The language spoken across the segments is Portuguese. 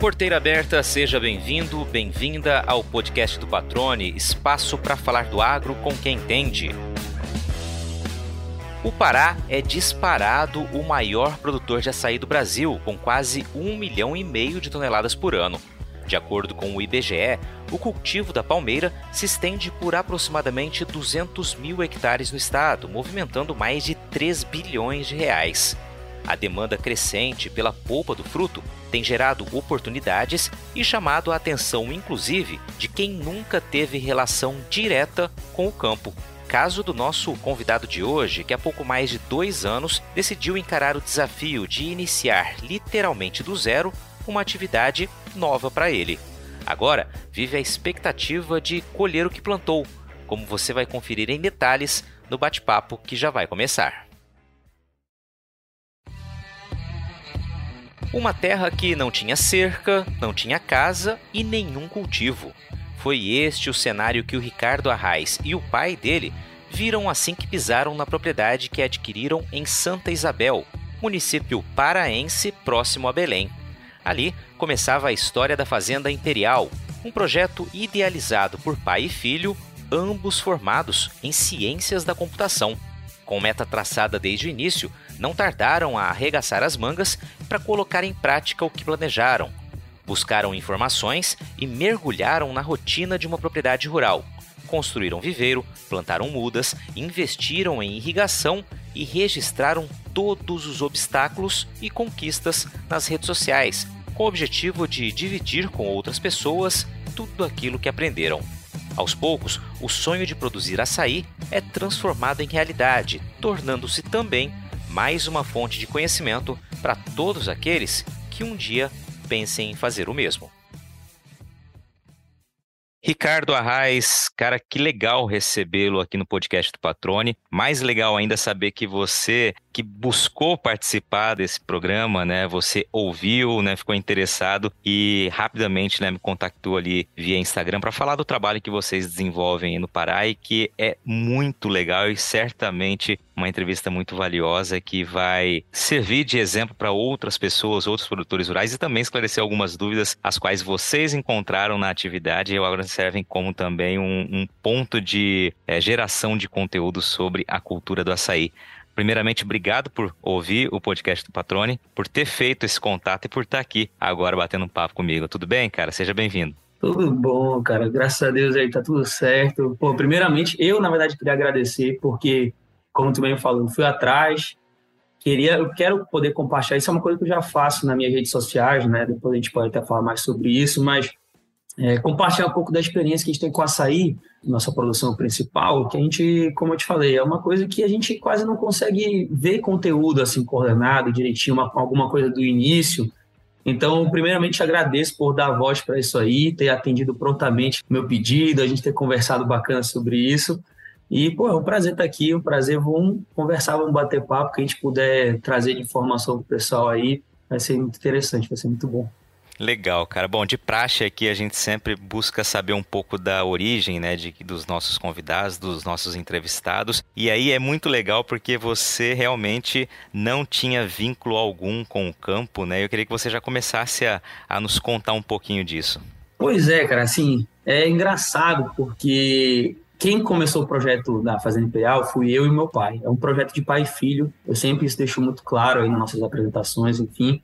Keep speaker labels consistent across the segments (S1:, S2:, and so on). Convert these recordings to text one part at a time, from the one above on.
S1: Porteira aberta, seja bem-vindo, bem-vinda ao podcast do Patrone, espaço para falar do agro com quem entende. O Pará é disparado o maior produtor de açaí do Brasil, com quase um milhão e meio de toneladas por ano. De acordo com o IBGE, o cultivo da palmeira se estende por aproximadamente 200 mil hectares no estado, movimentando mais de 3 bilhões de reais. A demanda crescente pela polpa do fruto tem gerado oportunidades e chamado a atenção, inclusive, de quem nunca teve relação direta com o campo. Caso do nosso convidado de hoje, que há pouco mais de dois anos decidiu encarar o desafio de iniciar literalmente do zero uma atividade nova para ele. Agora, vive a expectativa de colher o que plantou, como você vai conferir em detalhes no bate-papo que já vai começar. Uma terra que não tinha cerca, não tinha casa e nenhum cultivo. Foi este o cenário que o Ricardo Arraes e o pai dele viram assim que pisaram na propriedade que adquiriram em Santa Isabel, município paraense próximo a Belém. Ali começava a história da Fazenda Imperial, um projeto idealizado por pai e filho, ambos formados em ciências da computação. Com meta traçada desde o início, não tardaram a arregaçar as mangas para colocar em prática o que planejaram. Buscaram informações e mergulharam na rotina de uma propriedade rural. Construíram viveiro, plantaram mudas, investiram em irrigação e registraram todos os obstáculos e conquistas nas redes sociais, com o objetivo de dividir com outras pessoas tudo aquilo que aprenderam. Aos poucos, o sonho de produzir açaí é transformado em realidade, tornando-se também mais uma fonte de conhecimento para todos aqueles que um dia pensem em fazer o mesmo. Ricardo Arraes, cara, que legal recebê-lo aqui no podcast do Patrone. Mais legal ainda saber que você que buscou participar desse programa, né? Você ouviu, né? Ficou interessado e rapidamente, né? Me contactou ali via Instagram para falar do trabalho que vocês desenvolvem no Pará e que é muito legal e certamente uma entrevista muito valiosa que vai servir de exemplo para outras pessoas, outros produtores rurais e também esclarecer algumas dúvidas as quais vocês encontraram na atividade e agora servem como também um, um ponto de é, geração de conteúdo sobre a cultura do açaí. Primeiramente, obrigado por ouvir o podcast do Patrone, por ter feito esse contato e por estar aqui agora batendo um papo comigo. Tudo bem, cara? Seja bem-vindo.
S2: Tudo bom, cara. Graças a Deus aí tá tudo certo. Pô, primeiramente, eu, na verdade, queria agradecer, porque, como tu bem falou, fui atrás, queria, eu quero poder compartilhar. Isso é uma coisa que eu já faço nas minhas redes sociais, né? Depois a gente pode até falar mais sobre isso, mas é, compartilhar um pouco da experiência que a gente tem com açaí, nossa produção principal, que a gente, como eu te falei, é uma coisa que a gente quase não consegue ver conteúdo assim coordenado direitinho, uma, alguma coisa do início. Então, primeiramente, agradeço por dar voz para isso aí, ter atendido prontamente meu pedido, a gente ter conversado bacana sobre isso. E, pô, é um prazer estar aqui, um prazer, vamos conversar, vamos bater papo, que a gente puder trazer informação para o pessoal aí, vai ser muito interessante, vai ser muito bom.
S1: Legal, cara. Bom, de praxe aqui a gente sempre busca saber um pouco da origem, né, de, dos nossos convidados, dos nossos entrevistados. E aí é muito legal porque você realmente não tinha vínculo algum com o campo, né? Eu queria que você já começasse a, a nos contar um pouquinho disso.
S2: Pois é, cara, assim, é engraçado porque quem começou o projeto da Fazenda Imperial fui eu e meu pai. É um projeto de pai e filho. Eu sempre isso deixo muito claro aí nas nossas apresentações, enfim.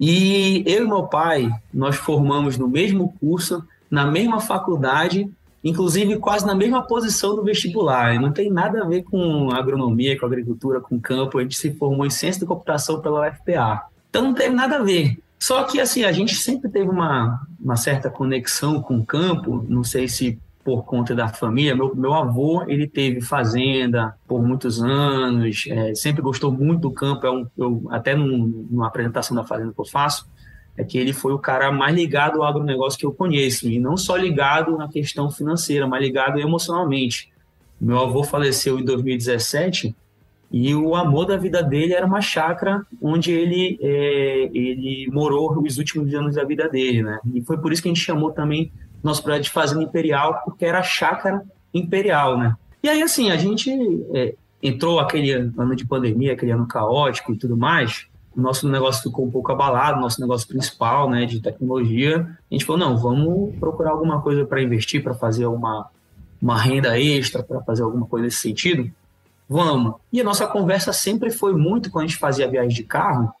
S2: E eu e meu pai, nós formamos no mesmo curso, na mesma faculdade, inclusive quase na mesma posição do vestibular. Não tem nada a ver com agronomia, com agricultura, com campo. A gente se formou em ciência da computação pela UFPA. Então não teve nada a ver. Só que assim, a gente sempre teve uma, uma certa conexão com o campo, não sei se por conta da família. Meu, meu avô, ele teve fazenda por muitos anos, é, sempre gostou muito do campo. É um, eu, até num, numa apresentação da fazenda que eu faço, é que ele foi o cara mais ligado ao agronegócio que eu conheço, e não só ligado na questão financeira, mas ligado emocionalmente. Meu avô faleceu em 2017 e o amor da vida dele era uma chácara onde ele, é, ele morou os últimos anos da vida dele, né? E foi por isso que a gente chamou também nosso projeto de fazenda imperial, porque era a chácara imperial, né? E aí, assim, a gente é, entrou aquele ano de pandemia, aquele ano caótico e tudo mais, o nosso negócio ficou um pouco abalado, nosso negócio principal, né, de tecnologia. A gente falou, não, vamos procurar alguma coisa para investir, para fazer uma, uma renda extra, para fazer alguma coisa nesse sentido. Vamos. E a nossa conversa sempre foi muito, quando a gente fazia viagem de carro,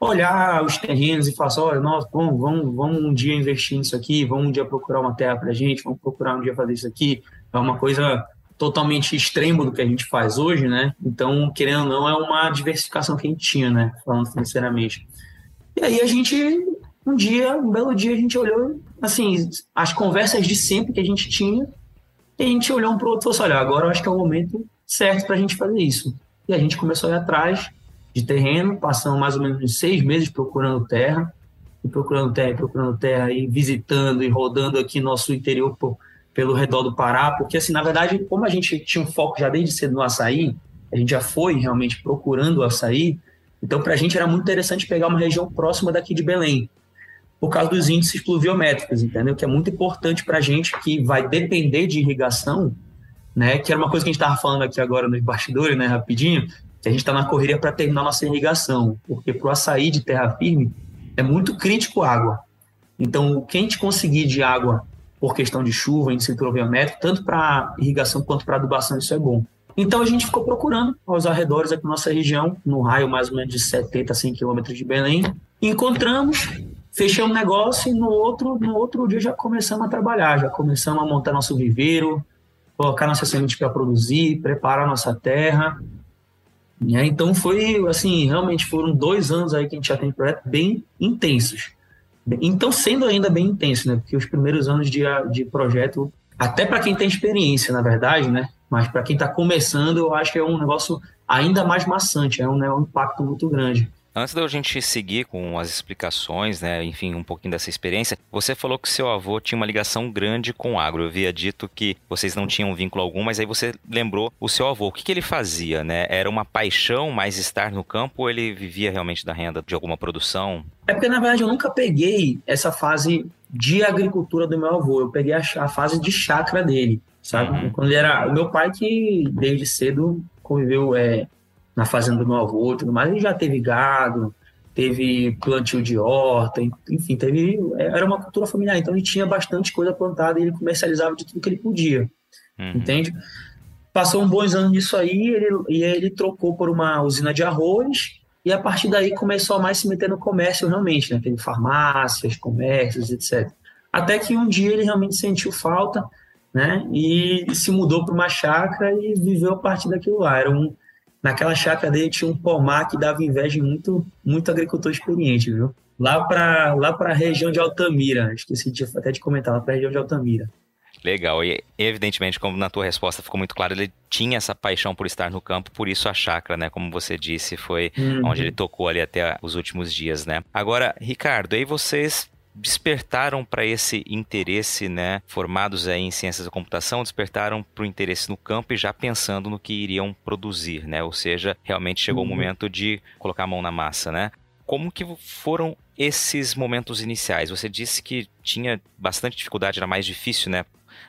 S2: olhar os terrenos e falar assim, olha, nós, vamos, vamos, vamos um dia investir nisso aqui, vamos um dia procurar uma terra para gente, vamos procurar um dia fazer isso aqui. É uma coisa totalmente extremo do que a gente faz hoje, né? Então, querendo ou não, é uma diversificação que a gente tinha, né? Falando financeiramente. E aí a gente, um dia, um belo dia, a gente olhou, assim, as conversas de sempre que a gente tinha, e a gente olhou um para o outro e falou assim, olha, agora eu acho que é o momento certo para a gente fazer isso. E a gente começou a ir atrás de terreno, passamos mais ou menos seis meses procurando terra, e procurando terra, e procurando terra, e visitando e rodando aqui nosso interior por pelo redor do Pará, porque assim, na verdade, como a gente tinha um foco já desde cedo no açaí, a gente já foi realmente procurando o açaí, então para a gente era muito interessante pegar uma região próxima daqui de Belém, por causa dos índices pluviométricos, entendeu? Que é muito importante para a gente que vai depender de irrigação, né? Que era uma coisa que a gente estava falando aqui agora nos bastidores, né? Rapidinho, a gente está na correria para terminar nossa irrigação, porque para o açaí de terra firme é muito crítico água. Então, o que a gente conseguir de água por questão de chuva, índice pluviométrico, tanto para irrigação quanto para adubação, isso é bom. Então a gente ficou procurando aos arredores aqui da nossa região, no raio mais ou menos de 70 a 100 quilômetros de Belém. Encontramos, fechamos o negócio e no outro, no outro dia já começamos a trabalhar, já começamos a montar nosso viveiro, colocar nossa semente para produzir, preparar nossa terra. Então foi assim, realmente foram dois anos aí que a gente já tem projeto bem intensos. Então, sendo ainda bem intenso, né? Porque os primeiros anos de, de projeto, até para quem tem experiência, na verdade, né? Mas para quem está começando, eu acho que é um negócio ainda mais maçante, é um, né, um impacto muito grande.
S1: Antes da gente seguir com as explicações, né, enfim, um pouquinho dessa experiência, você falou que seu avô tinha uma ligação grande com o agro. Eu havia dito que vocês não tinham vínculo algum, mas aí você lembrou o seu avô. O que, que ele fazia, né? Era uma paixão mais estar no campo ou ele vivia realmente da renda de alguma produção?
S2: É porque, na verdade, eu nunca peguei essa fase de agricultura do meu avô. Eu peguei a, a fase de chácara dele, sabe? Uhum. Quando ele era... O meu pai que, desde cedo, conviveu... É, na fazenda do meu avô e tudo mais, ele já teve gado, teve plantio de horta, enfim, teve era uma cultura familiar, então ele tinha bastante coisa plantada e ele comercializava de tudo que ele podia, uhum. entende? Passou um bons anos nisso aí ele, e ele trocou por uma usina de arroz e a partir daí começou a mais se meter no comércio realmente, né? Teve farmácias, comércios, etc. Até que um dia ele realmente sentiu falta, né? E se mudou para uma chácara e viveu a partir daquilo lá. Era um, naquela chácara dele tinha um pomar que dava inveja em muito, muito agricultor experiente, viu? Lá para lá a região de Altamira, esqueci de, até de comentar, lá para a região de Altamira.
S1: Legal, e evidentemente, como na tua resposta ficou muito claro, ele tinha essa paixão por estar no campo, por isso a chácara, né? Como você disse, foi uhum. onde ele tocou ali até os últimos dias, né? Agora, Ricardo, aí vocês despertaram para esse interesse, né, formados aí em ciências da computação, despertaram para o interesse no campo e já pensando no que iriam produzir, né? Ou seja, realmente chegou uhum. o momento de colocar a mão na massa, né? Como que foram esses momentos iniciais? Você disse que tinha bastante dificuldade, era mais difícil, né?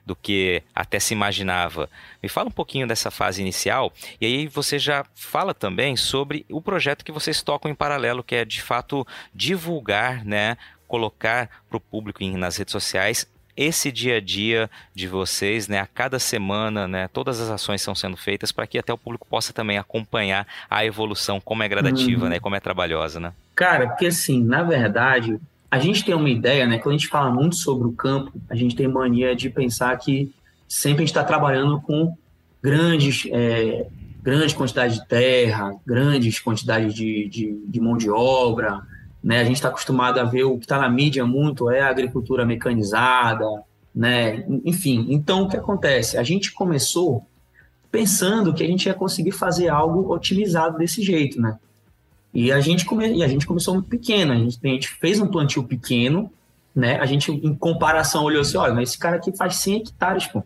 S1: do que até se imaginava. Me fala um pouquinho dessa fase inicial e aí você já fala também sobre o projeto que vocês tocam em paralelo, que é de fato divulgar, né, colocar para o público nas redes sociais esse dia a dia de vocês, né? A cada semana, né? Todas as ações estão sendo feitas para que até o público possa também acompanhar a evolução, como é gradativa, uhum. né? Como é trabalhosa, né?
S2: Cara, porque assim, na verdade, a gente tem uma ideia, né? Quando a gente fala muito sobre o campo, a gente tem mania de pensar que sempre a gente está trabalhando com grandes, é, grande quantidade de terra, grandes quantidades de, de, de mão de obra, né? A gente está acostumado a ver o que está na mídia muito é a agricultura mecanizada, né? Enfim, então o que acontece? A gente começou pensando que a gente ia conseguir fazer algo otimizado desse jeito, né? E a gente, come... e a gente começou muito pequeno, a gente, a gente fez um plantio pequeno, né? A gente, em comparação, olhou assim, olha, esse cara aqui faz 100 hectares, pô,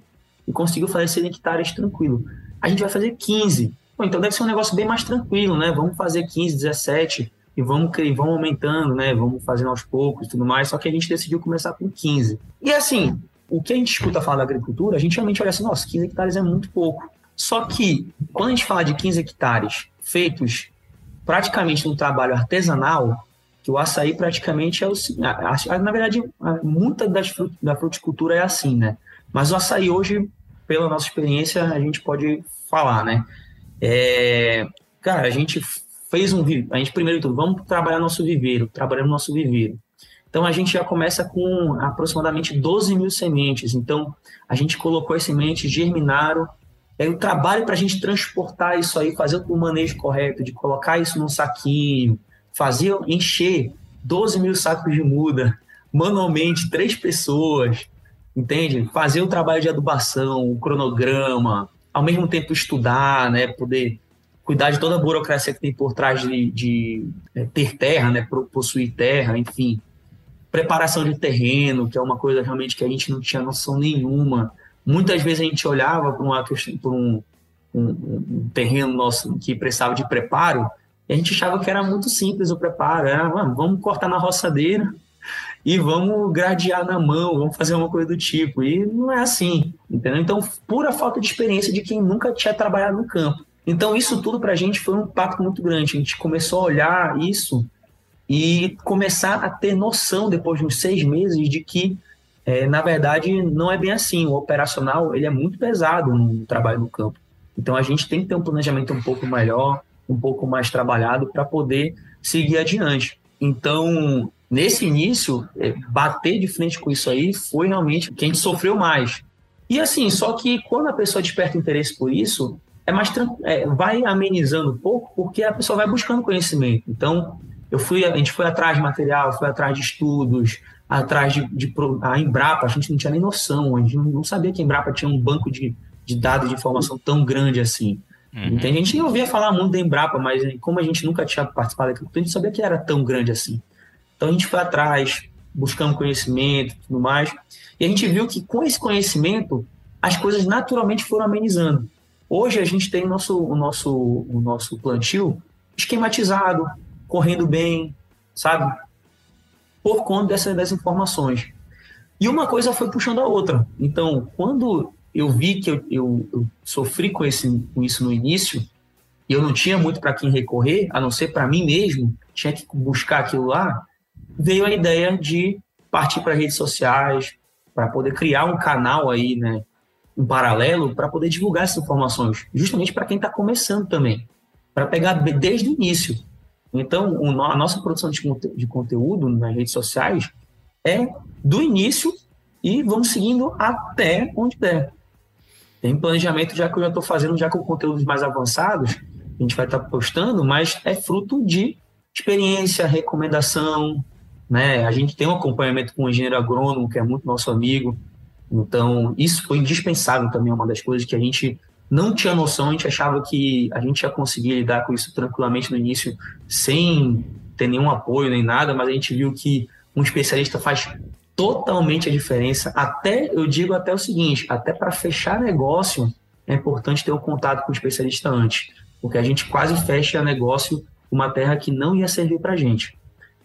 S2: e conseguiu fazer 100 hectares tranquilo. A gente vai fazer 15. Pô, então deve ser um negócio bem mais tranquilo, né? Vamos fazer 15, 17 e vamos, vamos aumentando, né? Vamos fazendo aos poucos e tudo mais. Só que a gente decidiu começar com 15. E assim, o que a gente escuta falar da agricultura, a gente realmente olha assim, nossa, 15 hectares é muito pouco. Só que, quando a gente fala de 15 hectares feitos praticamente no trabalho artesanal, que o açaí praticamente é o na verdade muita das da fruticultura é assim, né? Mas o açaí hoje, pela nossa experiência, a gente pode falar, né? É, cara, a gente fez um a gente primeiro tudo, vamos trabalhar nosso viveiro, trabalhando nosso viveiro. Então a gente já começa com aproximadamente 12 mil sementes. Então a gente colocou as sementes, germinaram. É o trabalho para a gente transportar isso aí, fazer o manejo correto, de colocar isso num saquinho, fazer encher 12 mil sacos de muda manualmente, três pessoas, entende? Fazer o trabalho de adubação, o cronograma, ao mesmo tempo estudar, né? Poder cuidar de toda a burocracia que tem por trás de, de é, ter terra, né? Possuir terra, enfim. Preparação de terreno, que é uma coisa realmente que a gente não tinha noção nenhuma. Muitas vezes a gente olhava para uma questão, por um, um, um terreno nosso que precisava de preparo, e a gente achava que era muito simples o preparo. Era, mano, vamos cortar na roçadeira e vamos gradear na mão, vamos fazer uma coisa do tipo. E não é assim, entendeu? Então, pura falta de experiência de quem nunca tinha trabalhado no campo. Então, isso tudo para a gente foi um impacto muito grande. A gente começou a olhar isso e começar a ter noção, depois de uns seis meses, de que, é, na verdade, não é bem assim. O operacional ele é muito pesado no trabalho no campo. Então, a gente tem que ter um planejamento um pouco melhor, um pouco mais trabalhado para poder seguir adiante. Então, nesse início, é, bater de frente com isso aí foi realmente quem sofreu mais. E assim, só que quando a pessoa desperta interesse por isso, é mais é, vai amenizando um pouco, porque a pessoa vai buscando conhecimento. Então, eu fui, a gente foi atrás de material, foi atrás de estudos, atrás de, de a Embrapa, a gente não tinha nem noção, a gente não sabia que a Embrapa tinha um banco de, de dados de informação tão grande assim. Uhum. Tem gente que ouvia falar muito da Embrapa, mas como a gente nunca tinha participado daquilo, a gente sabia que era tão grande assim. Então a gente foi atrás, buscando conhecimento e tudo mais. E a gente viu que com esse conhecimento, as coisas naturalmente foram amenizando. Hoje a gente tem nosso, o nosso, o nosso plantio esquematizado, correndo bem, sabe? Por conta dessas, dessas informações. E uma coisa foi puxando a outra. Então, quando eu vi que eu, eu, eu sofri com, esse, com isso no início, e eu não tinha muito para quem recorrer, a não ser para mim mesmo, tinha que buscar aquilo lá, veio a ideia de partir para redes sociais, para poder criar um canal aí, né, um paralelo, para poder divulgar essas informações, justamente para quem está começando também, para pegar desde o início. Então, a nossa produção de, conteúdo nas redes sociais é do início e vamos seguindo até onde der. Tem planejamento já que eu já estou fazendo, já com conteúdos mais avançados, a gente vai estar tá postando, mas é fruto de experiência, recomendação, né? A gente tem um acompanhamento com o engenheiro agrônomo, que é muito nosso amigo, então isso foi indispensável também, é uma das coisas que a gente não tinha noção, a gente achava que a gente ia conseguir lidar com isso tranquilamente no início, sem ter nenhum apoio nem nada, mas a gente viu que um especialista faz totalmente a diferença. Até, eu digo até o seguinte, até para fechar negócio, é importante ter um contato com o especialista antes, porque a gente quase fecha negócio uma terra que não ia servir para gente.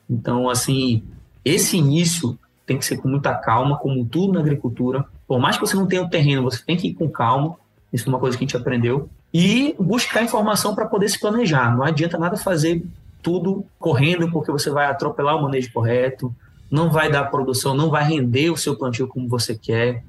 S2: Então, assim, esse início tem que ser com muita calma, como tudo na agricultura. Por mais que você não tenha o terreno, você tem que ir com calma. Isso é uma coisa que a gente aprendeu. E buscar informação para poder se planejar. Não adianta nada fazer tudo correndo, porque você vai atropelar o manejo correto, não vai dar produção, não vai render o seu plantio como você quer.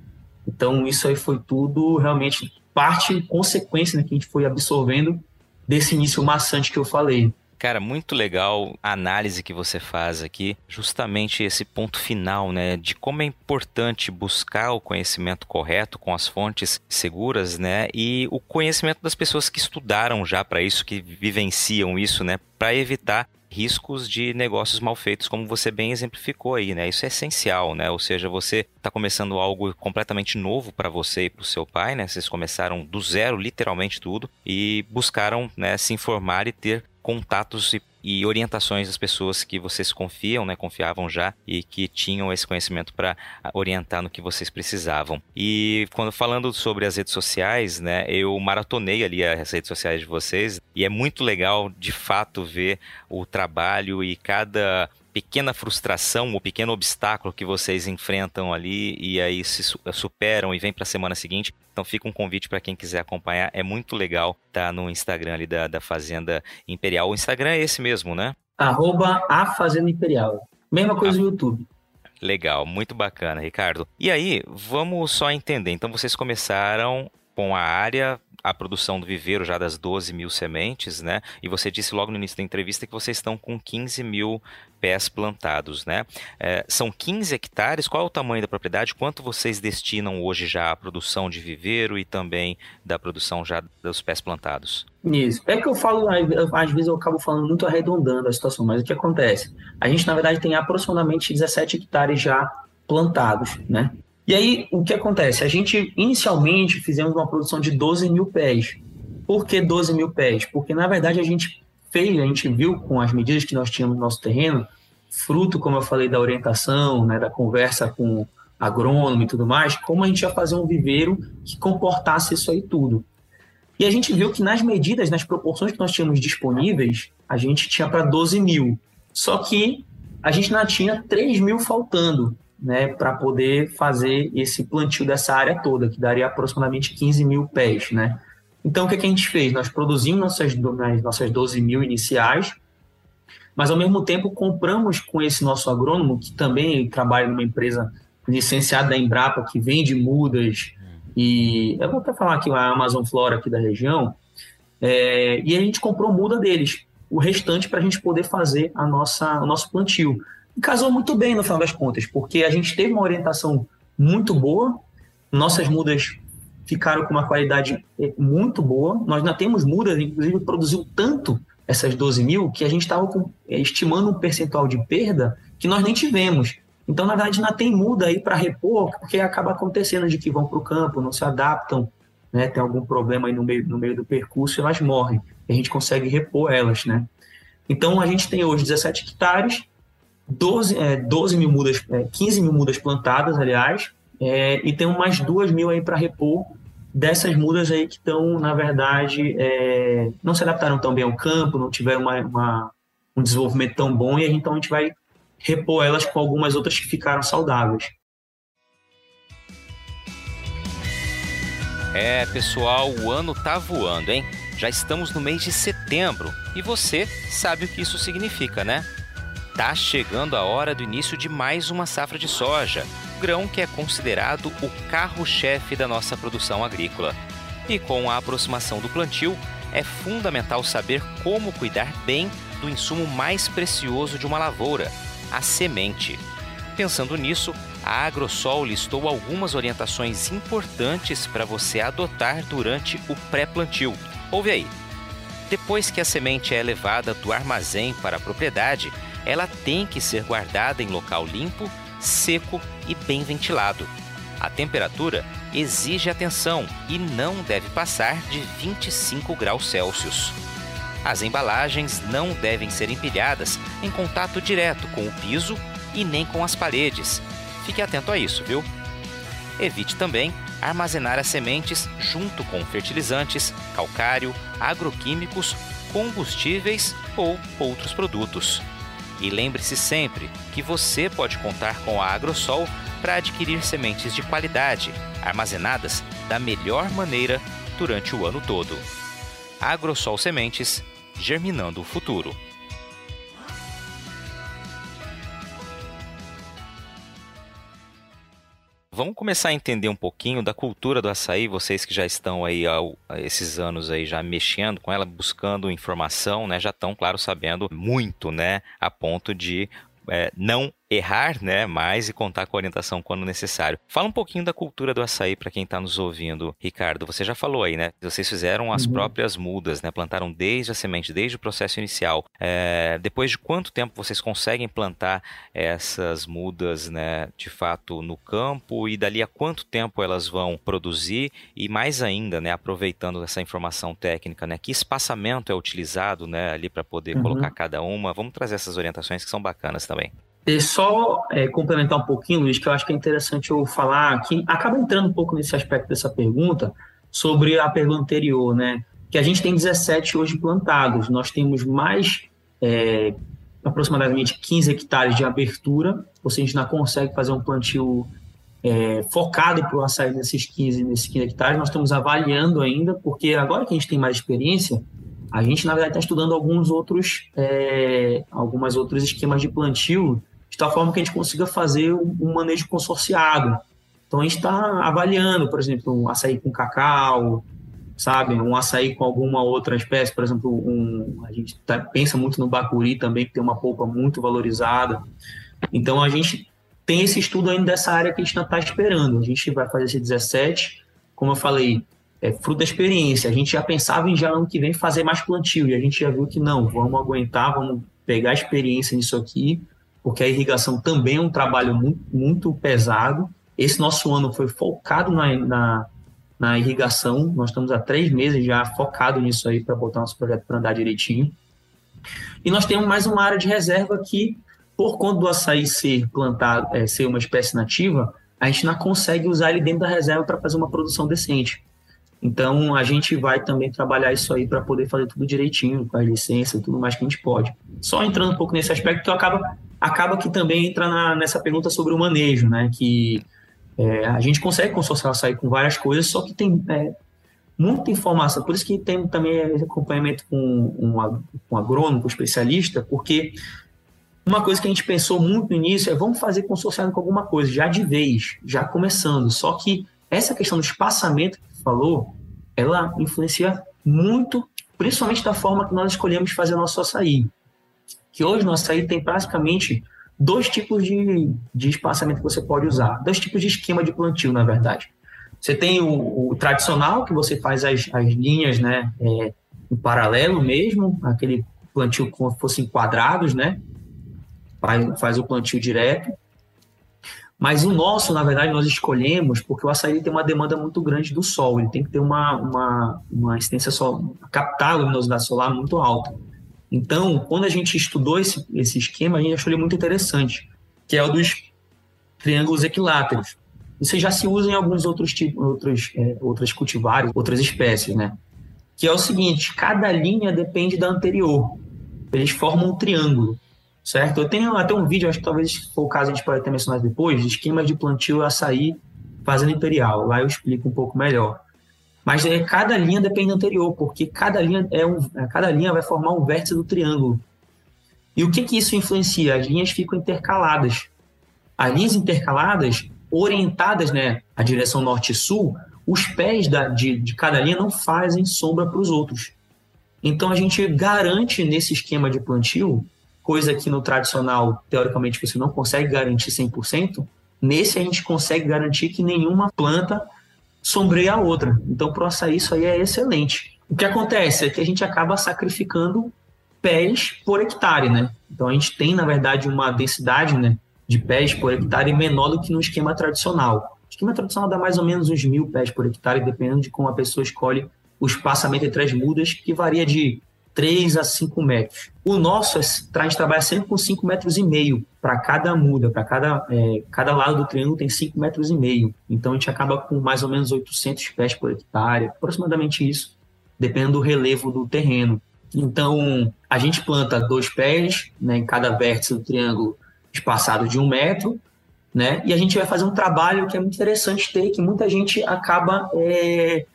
S2: Então, isso aí foi tudo realmente parte, consequência né, que a gente foi absorvendo desse início maçante que eu falei.
S1: Cara, muito legal a análise que você faz aqui, justamente esse ponto final, né, de como é importante buscar o conhecimento correto com as fontes seguras, né, e o conhecimento das pessoas que estudaram já para isso, que vivenciam isso, né, para evitar riscos de negócios mal feitos, como você bem exemplificou aí, né? Isso é essencial, né? Ou seja, você está começando algo completamente novo para você e para o seu pai, né? Vocês começaram do zero, literalmente tudo, e buscaram né, se informar e ter contatos e, e, orientações das pessoas que vocês confiam, né, confiavam já e que tinham esse conhecimento para orientar no que vocês precisavam. E quando falando sobre as redes sociais, né, eu maratonei ali as redes sociais de vocês e é muito legal de fato ver o trabalho e cada pequena frustração ou pequeno obstáculo que vocês enfrentam ali e aí se superam e vem para a semana seguinte. Então fica um convite para quem quiser acompanhar. É muito legal tá no Instagram ali da, da Fazenda Imperial. O Instagram é esse mesmo, né?
S2: Arroba a Fazenda Imperial. Mesma coisa ah. no YouTube.
S1: Legal, muito bacana, Ricardo. E aí, vamos só entender. Então, vocês começaram com a área a produção do viveiro já das 12 mil sementes, né? E você disse logo no início da entrevista que vocês estão com 15 mil pés plantados, né? É, são 15 hectares. Qual é o tamanho da propriedade? Quanto vocês destinam hoje já à produção de viveiro e também da produção já dos pés plantados?
S2: Isso. É que eu falo, às vezes eu acabo falando muito arredondando a situação, mas o que acontece? A gente, na verdade, tem aproximadamente 17 hectares já plantados, né? E aí, o que acontece? A gente, inicialmente, fizemos uma produção de 12 mil pés. Por que 12 mil pés? Porque, na verdade, a gente fez, a gente viu com as medidas que nós tínhamos no nosso terreno, fruto, como eu falei, da orientação, né, da conversa com agrônomo e tudo mais, como a gente ia fazer um viveiro que comportasse isso aí tudo. E a gente viu que nas medidas, nas proporções que nós tínhamos disponíveis, a gente tinha para 12 mil. Só que a gente ainda tinha 3 mil faltando né, para poder fazer esse plantio dessa área toda, que daria aproximadamente 15 mil pés, né? Então, o que, que a gente fez? Nós produzimos nossas, nossas 12 mil iniciais, mas ao mesmo tempo compramos com esse nosso agrônomo, que também trabalha numa empresa licenciada da Embrapa, que vende mudas, e eu vou até falar aqui a Amazon Flora aqui da região, é, e a gente comprou muda deles, o restante para a gente poder fazer a nossa, o nosso plantio. Casou muito bem no final das contas, porque a gente teve uma orientação muito boa, nossas mudas ficaram com uma qualidade eh, muito boa. Nós ainda temos mudas, inclusive produziu tanto essas 12 mil que a gente estava eh, estimando um percentual de perda que nós nem tivemos. Então, na verdade, ainda tem muda aí para repor, porque acaba acontecendo de que vão para o campo, não se adaptam, né? tem algum problema aí no meio, no meio do percurso e elas morrem. E a gente consegue repor elas, né? Então, a gente tem hoje 17 hectares, 12, é, 12 mil mudas, é, 15 mil mudas plantadas, aliás, é, e tem umas 2 mil aí para repor dessas mudas aí que estão, na verdade, é, não se adaptaram tão bem ao campo, não tiveram uma, uma, um desenvolvimento tão bom, e então a gente vai repor elas com algumas outras que ficaram saudáveis.
S1: É, pessoal, o ano tá voando, hein? Já estamos no mês de setembro e você sabe o que isso significa, né? Está chegando a hora do início de mais uma safra de soja, grão que é considerado o carro-chefe da nossa produção agrícola. E com a aproximação do plantio, é fundamental saber como cuidar bem do insumo mais precioso de uma lavoura, a semente. Pensando nisso, a Agrosol listou algumas orientações importantes para você adotar durante o pré-plantio. Ouve aí. Depois que a semente é levada do armazém para a propriedade, ela tem que ser guardada em local limpo, seco e bem ventilado. A temperatura exige atenção e não deve passar de 25 graus Celsius. As embalagens não devem ser empilhadas em contato direto com o piso e nem com as paredes. Fique atento a isso, viu? Evite também armazenar as sementes junto com fertilizantes, calcário, agroquímicos, combustíveis ou outros produtos. E lembre-se sempre que você pode contar com a Agrosol para adquirir sementes de qualidade, armazenadas da melhor maneira durante o ano todo. Agrosol Sementes, germinando o futuro. Vamos começar a entender um pouquinho da cultura do açaí, vocês que já estão aí há esses anos aí já mexendo com ela, buscando informação, né? Já estão, claro, sabendo muito, né? A ponto de é, não errar, né, mais e contar com a orientação quando necessário. Fala um pouquinho da cultura do açaí para quem está nos ouvindo, Ricardo. Você já falou aí, né? Vocês fizeram as uhum. próprias mudas, né? Plantaram desde a semente, desde o processo inicial. É, depois de quanto tempo vocês conseguem plantar essas mudas, né, de fato, no campo e dali a quanto tempo elas vão produzir e mais ainda, né, aproveitando essa informação técnica, né, que espaçamento é utilizado, né, ali para poder uhum. colocar cada uma. Vamos trazer essas orientações que são bacanas também.
S2: E só é, complementar um pouquinho, Luiz, que eu acho que é interessante eu falar, que acaba entrando um pouco nesse aspecto dessa pergunta, sobre a pergunta anterior, né? Que a gente tem 17 hoje plantados, nós temos mais é, aproximadamente 15 hectares de abertura, ou seja, a gente não consegue fazer um plantio é, focado para o açaí nesses 15, nesses 15 hectares. Nós estamos avaliando ainda, porque agora que a gente tem mais experiência, a gente, na verdade, está estudando alguns outros, é, algumas outros esquemas de plantio, de tal forma que a gente consiga fazer um, manejo consorciado. Então, a gente está avaliando, por exemplo, um açaí com cacau, sabe? Um açaí com alguma outra espécie, por exemplo, um, a gente tá, pensa muito no bacuri também, que tem uma polpa muito valorizada. Então, a gente tem esse estudo ainda dessa área que a gente ainda está esperando. A gente vai fazer esse 17, como eu falei, é fruto da experiência. A gente já pensava em já ano que vem fazer mais plantio e a gente já viu que não, vamos aguentar, vamos pegar experiência nisso aqui, porque a irrigação também é um trabalho muito, muito pesado. Esse nosso ano foi focado na, na, na irrigação, nós estamos há três meses já focado nisso aí para botar nosso projeto para andar direitinho. E nós temos mais uma área de reserva que por conta do açaí ser plantado, é, ser uma espécie nativa, a gente não consegue usar ele dentro da reserva para fazer uma produção decente. Então, a gente vai também trabalhar isso aí para poder fazer tudo direitinho, com a licença e tudo mais que a gente pode. Só entrando um pouco nesse aspecto, acaba, acaba que também entra na, nessa pergunta sobre o manejo, né? Que é, a gente consegue consorciar açaí com várias coisas, só que tem é, muita informação. Por isso que tem também acompanhamento com um, um agrônomo, especialista, porque uma coisa que a gente pensou muito no início é vamos fazer consorciado com alguma coisa, já de vez, já começando. Só que essa questão do espaçamento falou, ela influencia muito, principalmente da forma que nós escolhemos fazer nosso açaí. Que hoje no açaí tem praticamente dois tipos de, de espaçamento que você pode usar, dois tipos de esquema de plantio, na verdade. Você tem o, o tradicional, que você faz as, as linhas né, é, em paralelo mesmo, aquele plantio como se fossem quadrados, né? faz, faz o plantio direto. Mas o nosso, na verdade, nós escolhemos porque o açaí tem uma demanda muito grande do sol, ele tem que ter uma, uma, uma incidência solar, captar a luminosidade solar muito alta. Então, quando a gente estudou esse, esse esquema, a gente achou ele muito interessante, que é o dos triângulos equiláteros. Isso já se usa em alguns outros tipos, outros, é, outras cultivares, outras espécies, né? Que é o seguinte, cada linha depende da anterior. Eles formam um triângulo certo? Eu tenho até um vídeo, acho que talvez for o caso a gente pode até mencionar depois, de esquema de plantio açaí fazendo imperial. Lá eu explico um pouco melhor. Mas é, cada linha depende da anterior, porque cada linha, é um, é, cada linha vai formar um vértice do triângulo. E o que, que isso influencia? As linhas ficam intercaladas. As linhas intercaladas, orientadas né, à direção norte e sul, os pés da, de, de cada linha não fazem sombra para os outros. Então a gente garante nesse esquema de plantio coisa que no tradicional, teoricamente, você não consegue garantir 100%, nesse a gente consegue garantir que nenhuma planta sombreia a outra. Então, para isso aí é excelente. O que acontece é que a gente acaba sacrificando pés por hectare, né? Então, a gente tem, na verdade, uma densidade né, de pés por hectare menor do que no esquema tradicional. O esquema tradicional dá mais ou menos uns mil pés por hectare, dependendo de como a pessoa escolhe o espaçamento entre as mudas, que varia de 3 a 5 metros. O nosso, é, a gente trabalha sempre com 5 metros e meio para cada muda, para cada, é, cada lado do triângulo tem 5 metros e meio. Então a gente acaba com mais ou menos 800 pés por hectare, aproximadamente isso, dependendo do relevo do terreno. Então a gente planta dois pés né, em cada vértice do triângulo espaçado de um metro, né? E a gente vai fazer um trabalho que é muito interessante ter, que muita gente acaba é,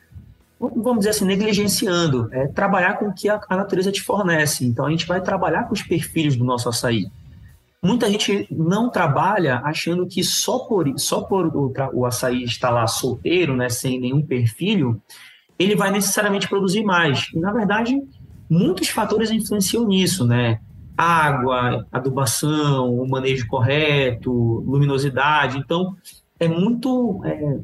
S2: vamos dizer assim, negligenciando, é trabalhar com o que a, natureza te fornece. Então a gente vai trabalhar com os perfis do nosso açaí. Muita gente não trabalha achando que só por, só por o, o açaí estar lá solteiro, né, sem nenhum perfil, ele vai necessariamente produzir mais. E, na verdade, muitos fatores influenciam nisso, né? Água, adubação, o manejo correto, luminosidade. Então, é muito, é,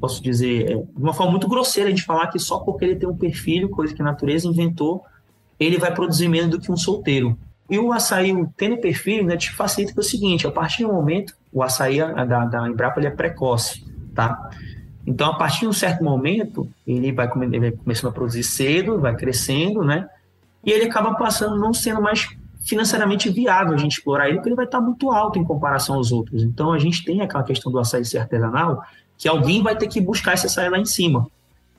S2: posso dizer, é, de uma forma muito grosseira de falar que só porque ele tem um perfil, coisa que a natureza inventou, ele vai produzir menos do que um solteiro. E o açaí, tendo perfil, né, te facilita o seguinte, a partir do momento, o açaí da, da Embrapa ele é precoce, tá? Então, a partir de um certo momento, ele vai, ele vai começando a produzir cedo, vai crescendo, né? E ele acaba passando, não sendo mais financeiramente viável a gente explorar ele, porque ele vai estar muito alto em comparação aos outros. Então a gente tem aquela questão do açaí ser artesanal, que alguém vai ter que buscar esse açaí lá em cima.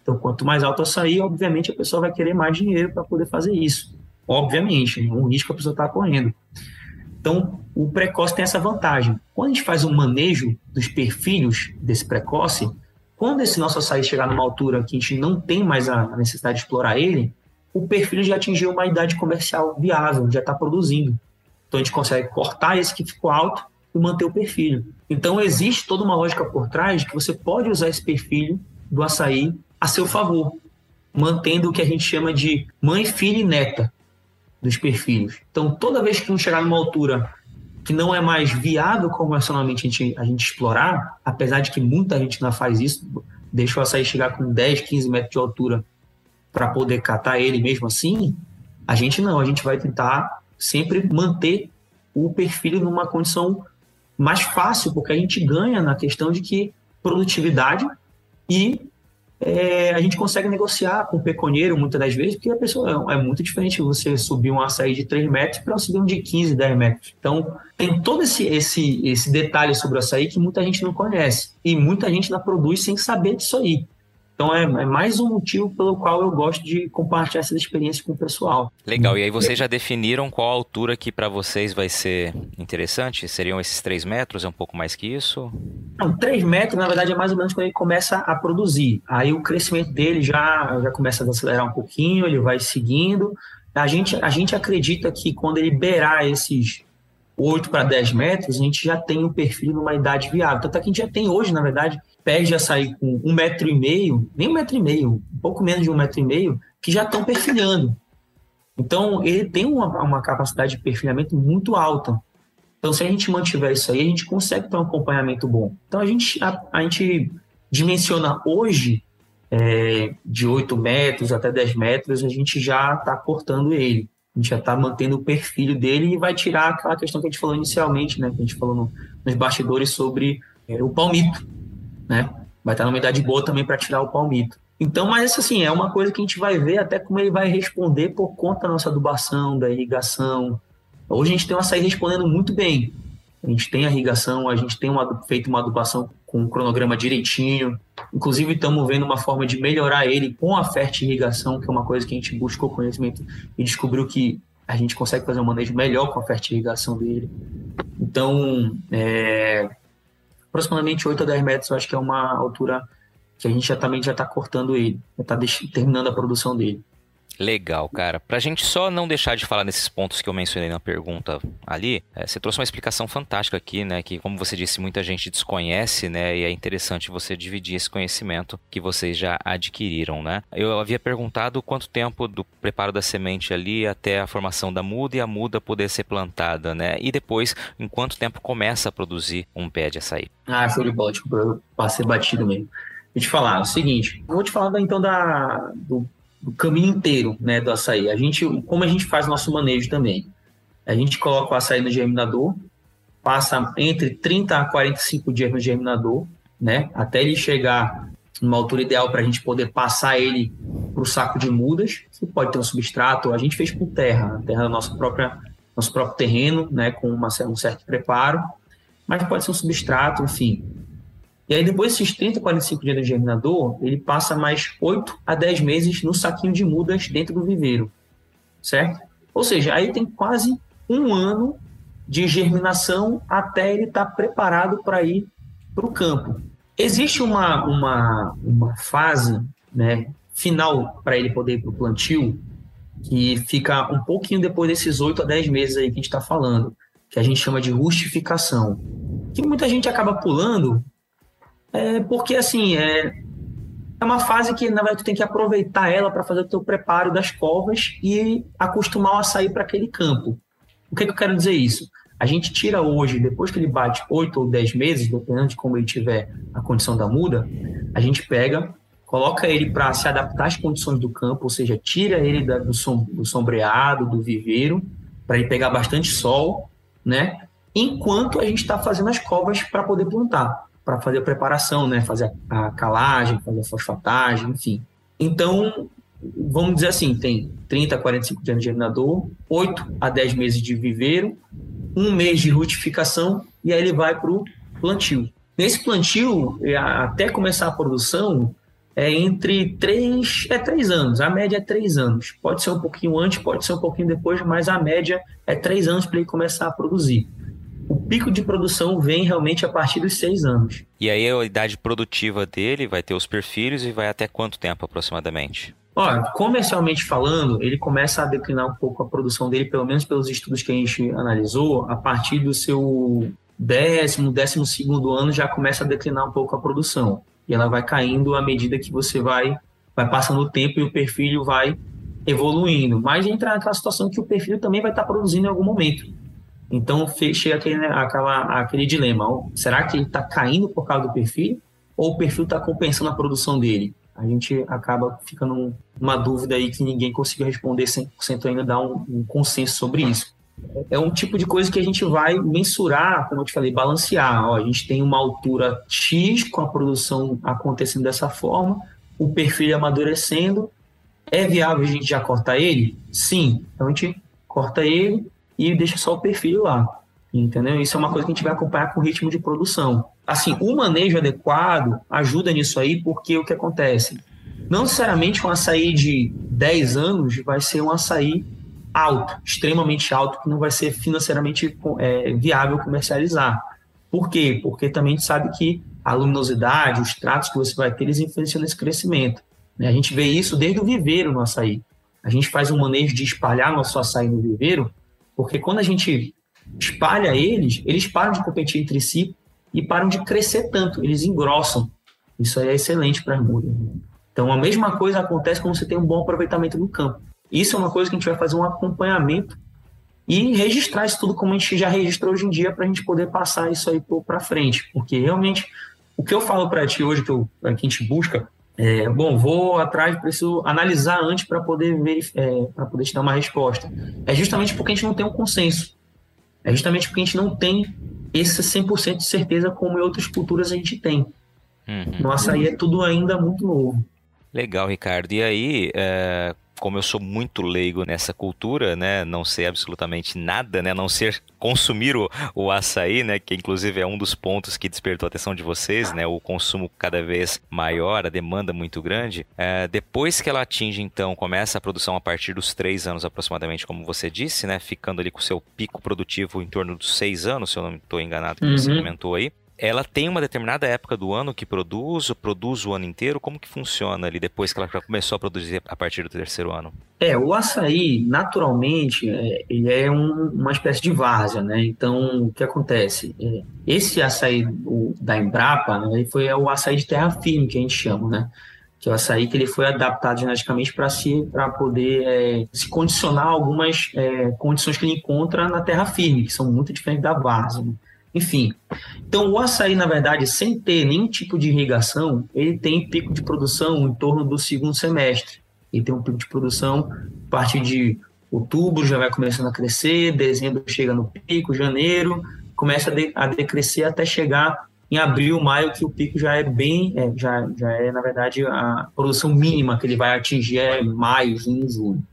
S2: Então, quanto mais alto o açaí, obviamente a pessoa vai querer mais dinheiro para poder fazer isso. Obviamente, é um risco que a pessoa está correndo. Então, o precoce tem essa vantagem. Quando a gente faz um manejo dos perfilhos desse precoce, quando esse nosso açaí chegar numa altura que a gente não tem mais a necessidade de explorar ele, o perfil já atingiu uma idade comercial viável, já está produzindo. Então a gente consegue cortar esse que ficou alto e manter o perfil. Então existe toda uma lógica por trás que você pode usar esse perfil do açaí a seu favor, mantendo o que a gente chama de mãe, filha e neta dos perfis. Então toda vez que um chegar numa altura que não é mais viável comercialmente a gente, a gente explorar, apesar de que muita gente ainda faz isso, deixa o açaí chegar com 10, 15 metros de altura para poder catar ele mesmo assim, a gente não, a gente vai tentar sempre manter o perfil numa condição mais fácil, porque a gente ganha na questão de que produtividade e é, a gente consegue negociar com o peconeiro muitas das vezes, porque a pessoa é, é muito diferente você subir um açaí de 3 metros para subir um de 15, 10 metros. Então, tem todo esse, esse, esse detalhe sobre o açaí que muita gente não conhece. E muita gente ainda produz sem saber disso aí. Então é, é, mais um motivo pelo qual eu gosto de compartilhar essas experiências com o pessoal.
S1: Legal. E aí vocês já definiram qual altura que para vocês vai ser interessante? Seriam esses 3 metros? É um pouco mais que isso?
S2: Não, 3 metros, na verdade, é mais ou menos quando ele começa a produzir. Aí o crescimento dele já, já começa a acelerar um pouquinho, ele vai seguindo. A gente, a gente acredita que quando ele beirar esses 8 para 10 metros, a gente já tem um perfil numa idade viável. Tanto é que a gente já tem hoje, na verdade, pés de açaí com um metro e meio, nem um metro e meio, um pouco menos de um metro e meio, que já estão perfilhando. Então, ele tem uma, uma capacidade de perfilhamento muito alta. Então, se a gente mantiver isso aí, a gente consegue ter um acompanhamento bom. Então, a gente, a, a gente dimensiona hoje é, de 8 metros até 10 metros, a gente já está cortando ele. A gente já está mantendo o perfil dele e vai tirar aquela questão que a gente falou inicialmente, né? Que a gente falou no, nos bastidores sobre é, o palmito né? Vai estar numa idade boa também para tirar o palmito. Então, mas assim, é uma coisa que a gente vai ver até como ele vai responder por conta da nossa adubação, da irrigação. Hoje a gente tem uma açaí respondendo muito bem. A gente tem a irrigação, a gente tem uma, feito uma adubação com um cronograma direitinho. Inclusive, estamos vendo uma forma de melhorar ele com a irrigação, que é uma coisa que a gente buscou conhecimento e descobriu que a gente consegue fazer um manejo melhor com a irrigação dele. Então, é, aproximadamente 8 a 10 metros, eu acho que é uma altura que a gente já também já está cortando ele, já está terminando a produção dele.
S1: Legal, cara. Pra gente só não deixar de falar nesses pontos que eu mencionei na pergunta ali, é, você trouxe uma explicação fantástica aqui, né? Que, como você disse, muita gente desconhece, né? E é interessante você dividir esse conhecimento que vocês já adquiriram, né? Eu havia perguntado quanto tempo do preparo da semente ali até a formação da muda e a muda poder ser plantada, né? E depois, em quanto tempo começa a produzir um pé de açaí?
S2: Ah, foi de bola, tipo, batido mesmo. Vou te falar o seguinte, vou te falar então da, do do caminho inteiro né, do açaí. A gente, como a gente faz nosso manejo também? A gente coloca o açaí no germinador, passa entre 30 a 45 dias no germinador, né, até ele chegar numa altura ideal para a gente poder passar ele para o saco de mudas. Você pode ter um substrato, a gente fez com terra, a terra é nosso próprio, nosso próprio terreno, né, com uma, um certo preparo, mas pode ser um substrato, enfim. E aí, depois desses 30, 45 dias do germinador, ele passa mais 8 a 10 meses no saquinho de mudas dentro do viveiro, certo? Ou seja, aí tem quase um ano de germinação até ele estar tá preparado para ir para o campo. Existe uma, uma, uma fase né, final para ele poder ir para o plantio, que fica um pouquinho depois desses 8 a 10 meses aí que a gente está falando, que a gente chama de rustificação, que muita gente acaba pulando é porque, assim, é, é uma fase que, na verdade, tu tem que aproveitar ela para fazer o teu preparo das covas e acostumar a sair para aquele campo. O que, que eu quero dizer isso? A gente tira hoje, depois que ele bate 8 ou 10 meses, dependendo de como ele tiver a condição da muda, a gente pega, coloca ele para se adaptar às condições do campo, ou seja, tira ele da, do, som, do sombreado, do viveiro, para ele pegar bastante sol, né? Enquanto a gente está fazendo as covas para poder plantar para fazer a preparação, né? Fazer a calagem, fazer a fosfatagem, enfim. Então, vamos dizer assim, tem 30 a 45 dias de germinador, 8 a 10 meses de viveiro, um mês de rutificação e aí ele vai para o plantio. Nesse plantio, é, até começar a produção, é entre três, é três anos. A média é três anos. Pode ser um pouquinho antes, pode ser um pouquinho depois, mas a média é três anos para ele começar a produzir. O pico de produção vem realmente a partir dos seis anos.
S1: E aí a idade produtiva dele vai ter os perfis e vai até quanto tempo aproximadamente?
S2: Olha, comercialmente falando, ele começa a declinar um pouco a produção dele, pelo menos pelos estudos que a gente analisou, a partir do seu décimo, décimo segundo ano já começa a declinar um pouco a produção. E ela vai caindo à medida que você vai, vai passando o tempo e o perfil vai evoluindo. Mas entra naquela situação que o perfil também vai estar produzindo em algum momento. Então chega aquele, né, aquela, aquele dilema: será que ele está caindo por causa do perfil? Ou o perfil está compensando a produção dele? A gente acaba ficando numa dúvida aí que ninguém conseguiu responder 100% ainda, dar um, um consenso sobre isso é um tipo de coisa que a gente vai mensurar, como eu te falei, balancear. Ó, a gente tem uma altura X com a produção acontecendo dessa forma, o perfil amadurecendo. É viável a gente já cortar ele? Sim. Então a gente corta ele e deixa só o perfil lá. Entendeu? Isso é uma coisa que a gente vai acompanhar com o ritmo de produção. Assim, o manejo adequado ajuda nisso aí, porque o que acontece? Não necessariamente um açaí de 10 anos vai ser um açaí alto, extremamente alto, que não vai ser financeiramente é, viável comercializar. Por quê? Porque também a gente sabe que a luminosidade, os tratos que você vai ter, eles influenciam nesse crescimento. Né? A gente vê isso desde o viveiro no açaí. A gente faz um manejo de espalhar nosso açaí no viveiro, porque quando a gente espalha eles, eles param de competir entre si e param de crescer tanto, eles engrossam. Isso aí é excelente para as mudas. Então, a mesma coisa acontece quando você tem um bom aproveitamento no campo. Isso é uma coisa que a gente vai fazer um acompanhamento e registrar isso tudo como a gente já registra hoje em dia para a gente poder passar isso aí para frente. Porque realmente, o que eu falo para ti hoje, que, eu, que a gente busca, é, bom, vou atrás, preciso analisar antes para poder ver, é, para poder te dar uma resposta. É justamente porque a gente não tem um consenso. É justamente porque a gente não tem esse 100% de certeza como em outras culturas a gente tem. Uhum. No açaí é tudo ainda muito novo.
S1: Legal, Ricardo. E aí, é, como eu sou muito leigo nessa cultura, né, não sei absolutamente nada, né, não ser consumir o, o açaí, né, que inclusive é um dos pontos que despertou a atenção de vocês, né, o consumo cada vez maior, a demanda muito grande. É, depois que ela atinge, então, começa a produção a partir dos três anos aproximadamente, como você disse, né, ficando ali com o seu pico produtivo em torno dos seis anos, se eu não estou enganado, que uhum. você comentou aí ela tem uma determinada época do ano que produz, produz o ano inteiro? Como que funciona ali depois que ela já começou a produzir a partir do terceiro ano?
S2: É, o açaí, naturalmente, é, ele é um, uma espécie de várzea, né? Então, o que acontece? É, esse açaí o, da Embrapa, né, foi o açaí de terra firme, que a gente chama, né? que é o açaí que ele foi adaptado geneticamente para para poder é, se condicionar a algumas é, condições que ele encontra na terra firme, que são muito diferentes da várzea. Né? Enfim, então o açaí, na verdade, sem ter nenhum tipo de irrigação, ele tem pico de produção em torno do segundo semestre. Ele tem um pico de produção a partir de outubro, já vai começando a crescer, dezembro chega no pico, janeiro começa a, de, a decrescer até chegar em abril, maio, que o pico já é bem, é, já, já é, na verdade, a produção mínima que ele vai atingir é maio, junho, julho.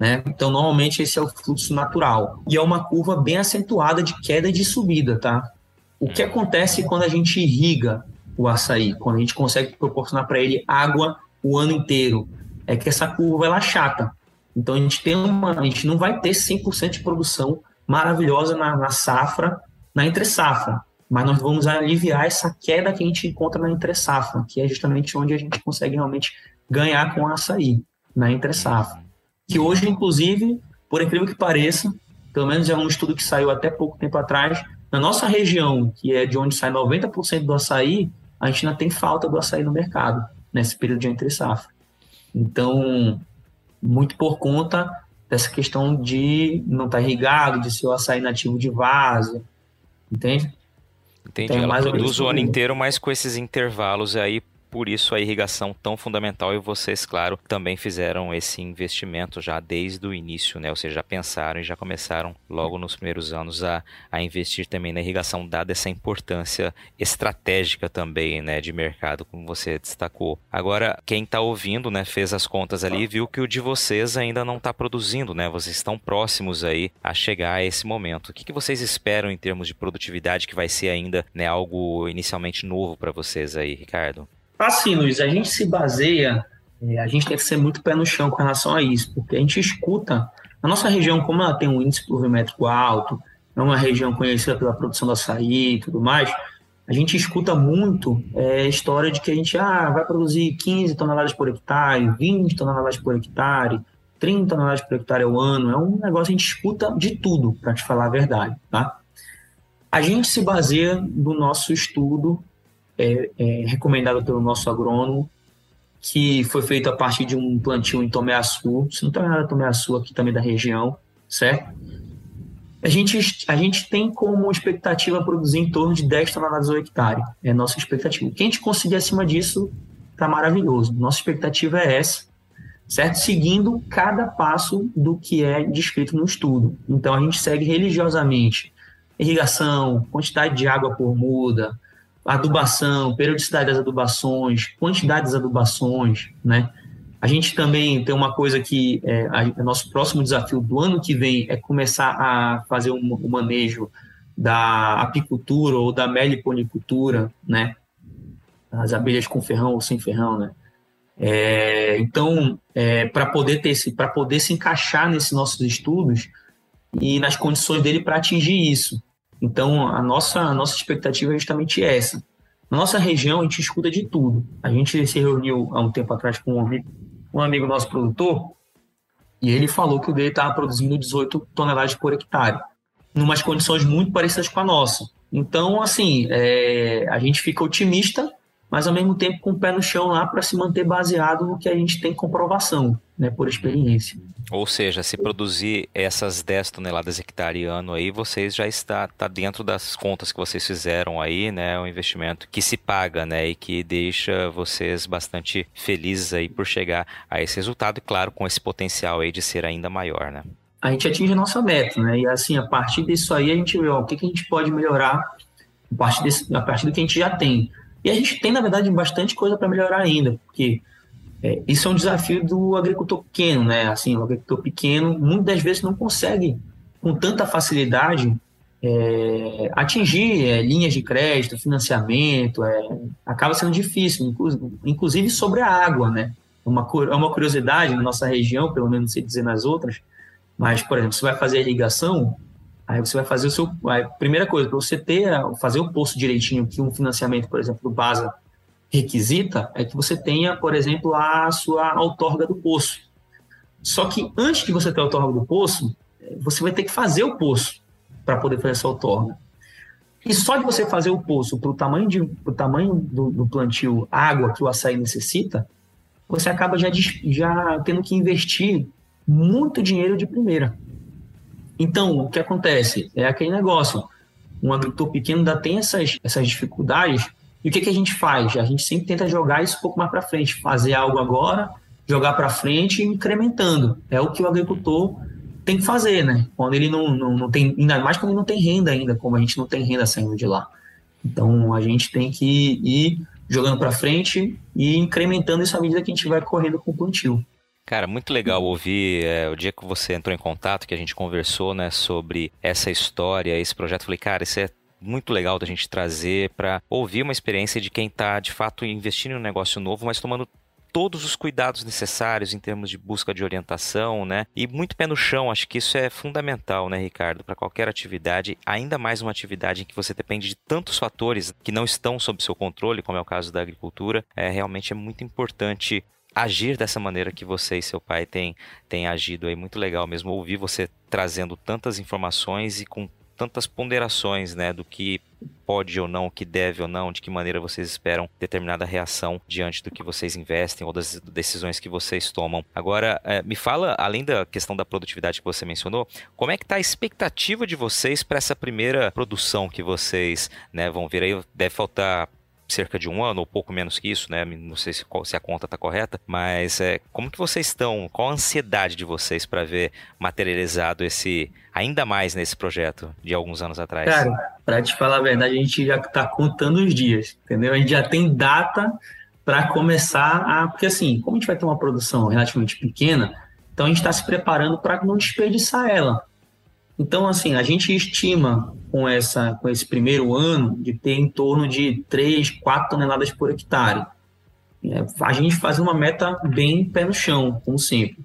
S2: Né? Então, normalmente, esse é o fluxo natural. E é uma curva bem acentuada de queda e de subida, tá? O que acontece quando a gente irriga o açaí, quando a gente consegue proporcionar para ele água o ano inteiro, é que essa curva ela é chata. Então, a gente, tem uma, a gente não vai ter 100% de produção maravilhosa na, na safra, na entre-safra. Mas nós vamos aliviar essa queda que a gente encontra na entre-safra, que é justamente onde a gente consegue realmente ganhar com o açaí, na entre-safra que hoje, inclusive, por incrível que pareça, pelo menos é um estudo que saiu até pouco tempo atrás, na nossa região, que é de onde sai 90% do açaí, a gente ainda tem falta do açaí no mercado, nesse período de entre safra. Então, muito por conta dessa questão de não estar tá irrigado, de ser o açaí nativo de vaso, entende?
S1: Entendi. Então, Ela produz o ano inteiro, mas com esses intervalos aí por isso a irrigação tão fundamental e vocês, claro, também fizeram esse investimento já desde o início, né? Ou seja, já pensaram e já começaram logo nos primeiros anos a, a investir também na irrigação, dada essa importância estratégica também, né, de mercado, como você destacou. Agora, quem está ouvindo, né, fez as contas ali e viu que o de vocês ainda não está produzindo, né? Vocês estão próximos aí a chegar a esse momento. O que, que vocês esperam em termos de produtividade que vai ser ainda, né, algo inicialmente novo para vocês aí, Ricardo?
S2: Assim, Luiz, a gente se baseia, é, a gente tem que ser muito pé no chão com relação a isso, porque a gente escuta, a nossa região, como ela tem um índice pluviométrico alto, é uma região conhecida pela produção do açaí e tudo mais, a gente escuta muito é, história de que a gente ah, vai produzir 15 toneladas por hectare, 20 toneladas por hectare, 30 toneladas por hectare ao ano. É um negócio que a gente escuta de tudo, para te falar a verdade. Tá? A gente se baseia no nosso estudo é, é, recomendado pelo nosso agrônomo, que foi feito a partir de um plantio em Tomeaçu, se não tem nada Tomeaçu aqui também da região, certo? A gente, a gente tem como expectativa produzir em torno de 10 toneladas ao hectare. É a nossa expectativa. Quem a gente conseguir acima disso, está maravilhoso. Nossa expectativa é essa, certo? Seguindo cada passo do que é descrito no estudo. Então, a gente segue religiosamente irrigação, quantidade de água por muda, adubação, periodicidade das adubações, quantidade das adubações, né? A gente também tem uma coisa que é, a, nosso próximo desafio do ano que vem é começar a fazer o um, um manejo da apicultura ou da meliponicultura, né? As abelhas com ferrão ou sem ferrão, né? É, então, é, para poder ter para poder se encaixar nesses nossos estudos e nas condições dele para atingir isso. Então, a nossa a nossa expectativa é justamente essa. Na nossa região, a gente escuta de tudo. A gente se reuniu há um tempo atrás com um amigo um amigo nosso produtor, e ele falou que o dele estava produzindo 18 toneladas por hectare, em umas condições muito parecidas com a nossa. Então, assim, é, a gente fica otimista mas ao mesmo tempo com o pé no chão lá para se manter baseado no que a gente tem comprovação, né, por experiência.
S1: Ou seja, se produzir essas 10 toneladas hectare ano aí, vocês já está tá dentro das contas que vocês fizeram aí, né, um investimento que se paga, né, e que deixa vocês bastante felizes aí por chegar a esse resultado e claro, com esse potencial aí de ser ainda maior, né?
S2: A gente atinge a nossa meta, né? E assim, a partir disso aí a gente vê, ó, o que, que a gente pode melhorar a partir, desse, a partir do que a gente já tem. E a gente tem, na verdade, bastante coisa para melhorar ainda, porque é, isso é um desafio do agricultor pequeno, né? Assim, o agricultor pequeno muitas vezes não consegue, com tanta facilidade, é, atingir é, linhas de crédito, financiamento, é, acaba sendo difícil, inclusive sobre a água, né? É uma, é uma curiosidade na nossa região, pelo menos não sei dizer nas outras, mas, por exemplo, você vai fazer irrigação, Aí você vai fazer o seu. A primeira coisa, para você ter, fazer o poço direitinho que um financiamento, por exemplo, do BASA requisita, é que você tenha, por exemplo, a sua outorga do poço. Só que antes de você ter a outorga do poço, você vai ter que fazer o poço para poder fazer essa outorga. E só de você fazer o poço para o tamanho, de, pro tamanho do, do, plantio, água que o açaí necessita, você acaba já, já tendo que investir muito dinheiro de primeira. Então, o que acontece? É aquele negócio. Um agricultor pequeno ainda tem essas, essas dificuldades. E o que, que a gente faz? A gente sempre tenta jogar isso um pouco mais para frente, fazer algo agora, jogar para frente e incrementando. É o que o agricultor tem que fazer, né? Quando ele não, não, não tem, ainda mais quando ele não tem renda ainda, como a gente não tem renda saindo de lá. Então a gente tem que ir jogando para frente e incrementando isso à medida que a gente vai correndo com o plantio.
S1: Cara, muito legal ouvir é, o dia que você entrou em contato, que a gente conversou, né, sobre essa história, esse projeto. Falei, cara, isso é muito legal da gente trazer para ouvir uma experiência de quem está de fato investindo em um negócio novo, mas tomando todos os cuidados necessários em termos de busca de orientação, né? E muito pé no chão, acho que isso é fundamental, né, Ricardo, para qualquer atividade, ainda mais uma atividade em que você depende de tantos fatores que não estão sob seu controle, como é o caso da agricultura, é realmente é muito importante agir dessa maneira que você e seu pai têm, têm agido aí. Muito legal mesmo ouvir você trazendo tantas informações e com tantas ponderações, né, do que pode ou não, o que deve ou não, de que maneira vocês esperam determinada reação diante do que vocês investem ou das decisões que vocês tomam. Agora, é, me fala, além da questão da produtividade que você mencionou, como é que está a expectativa de vocês para essa primeira produção que vocês né, vão ver aí? Deve faltar cerca de um ano, ou pouco menos que isso, né? Não sei se, se a conta está correta, mas é, como que vocês estão? Qual a ansiedade de vocês para ver materializado esse, ainda mais nesse projeto de alguns anos atrás?
S2: Cara, para te falar a verdade, a gente já está contando os dias, entendeu? A gente já tem data para começar a. Porque assim, como a gente vai ter uma produção relativamente pequena, então a gente está se preparando para não desperdiçar ela. Então, assim, a gente estima com, essa, com esse primeiro ano de ter em torno de 3, 4 toneladas por hectare. É, a gente faz uma meta bem pé no chão, como sempre.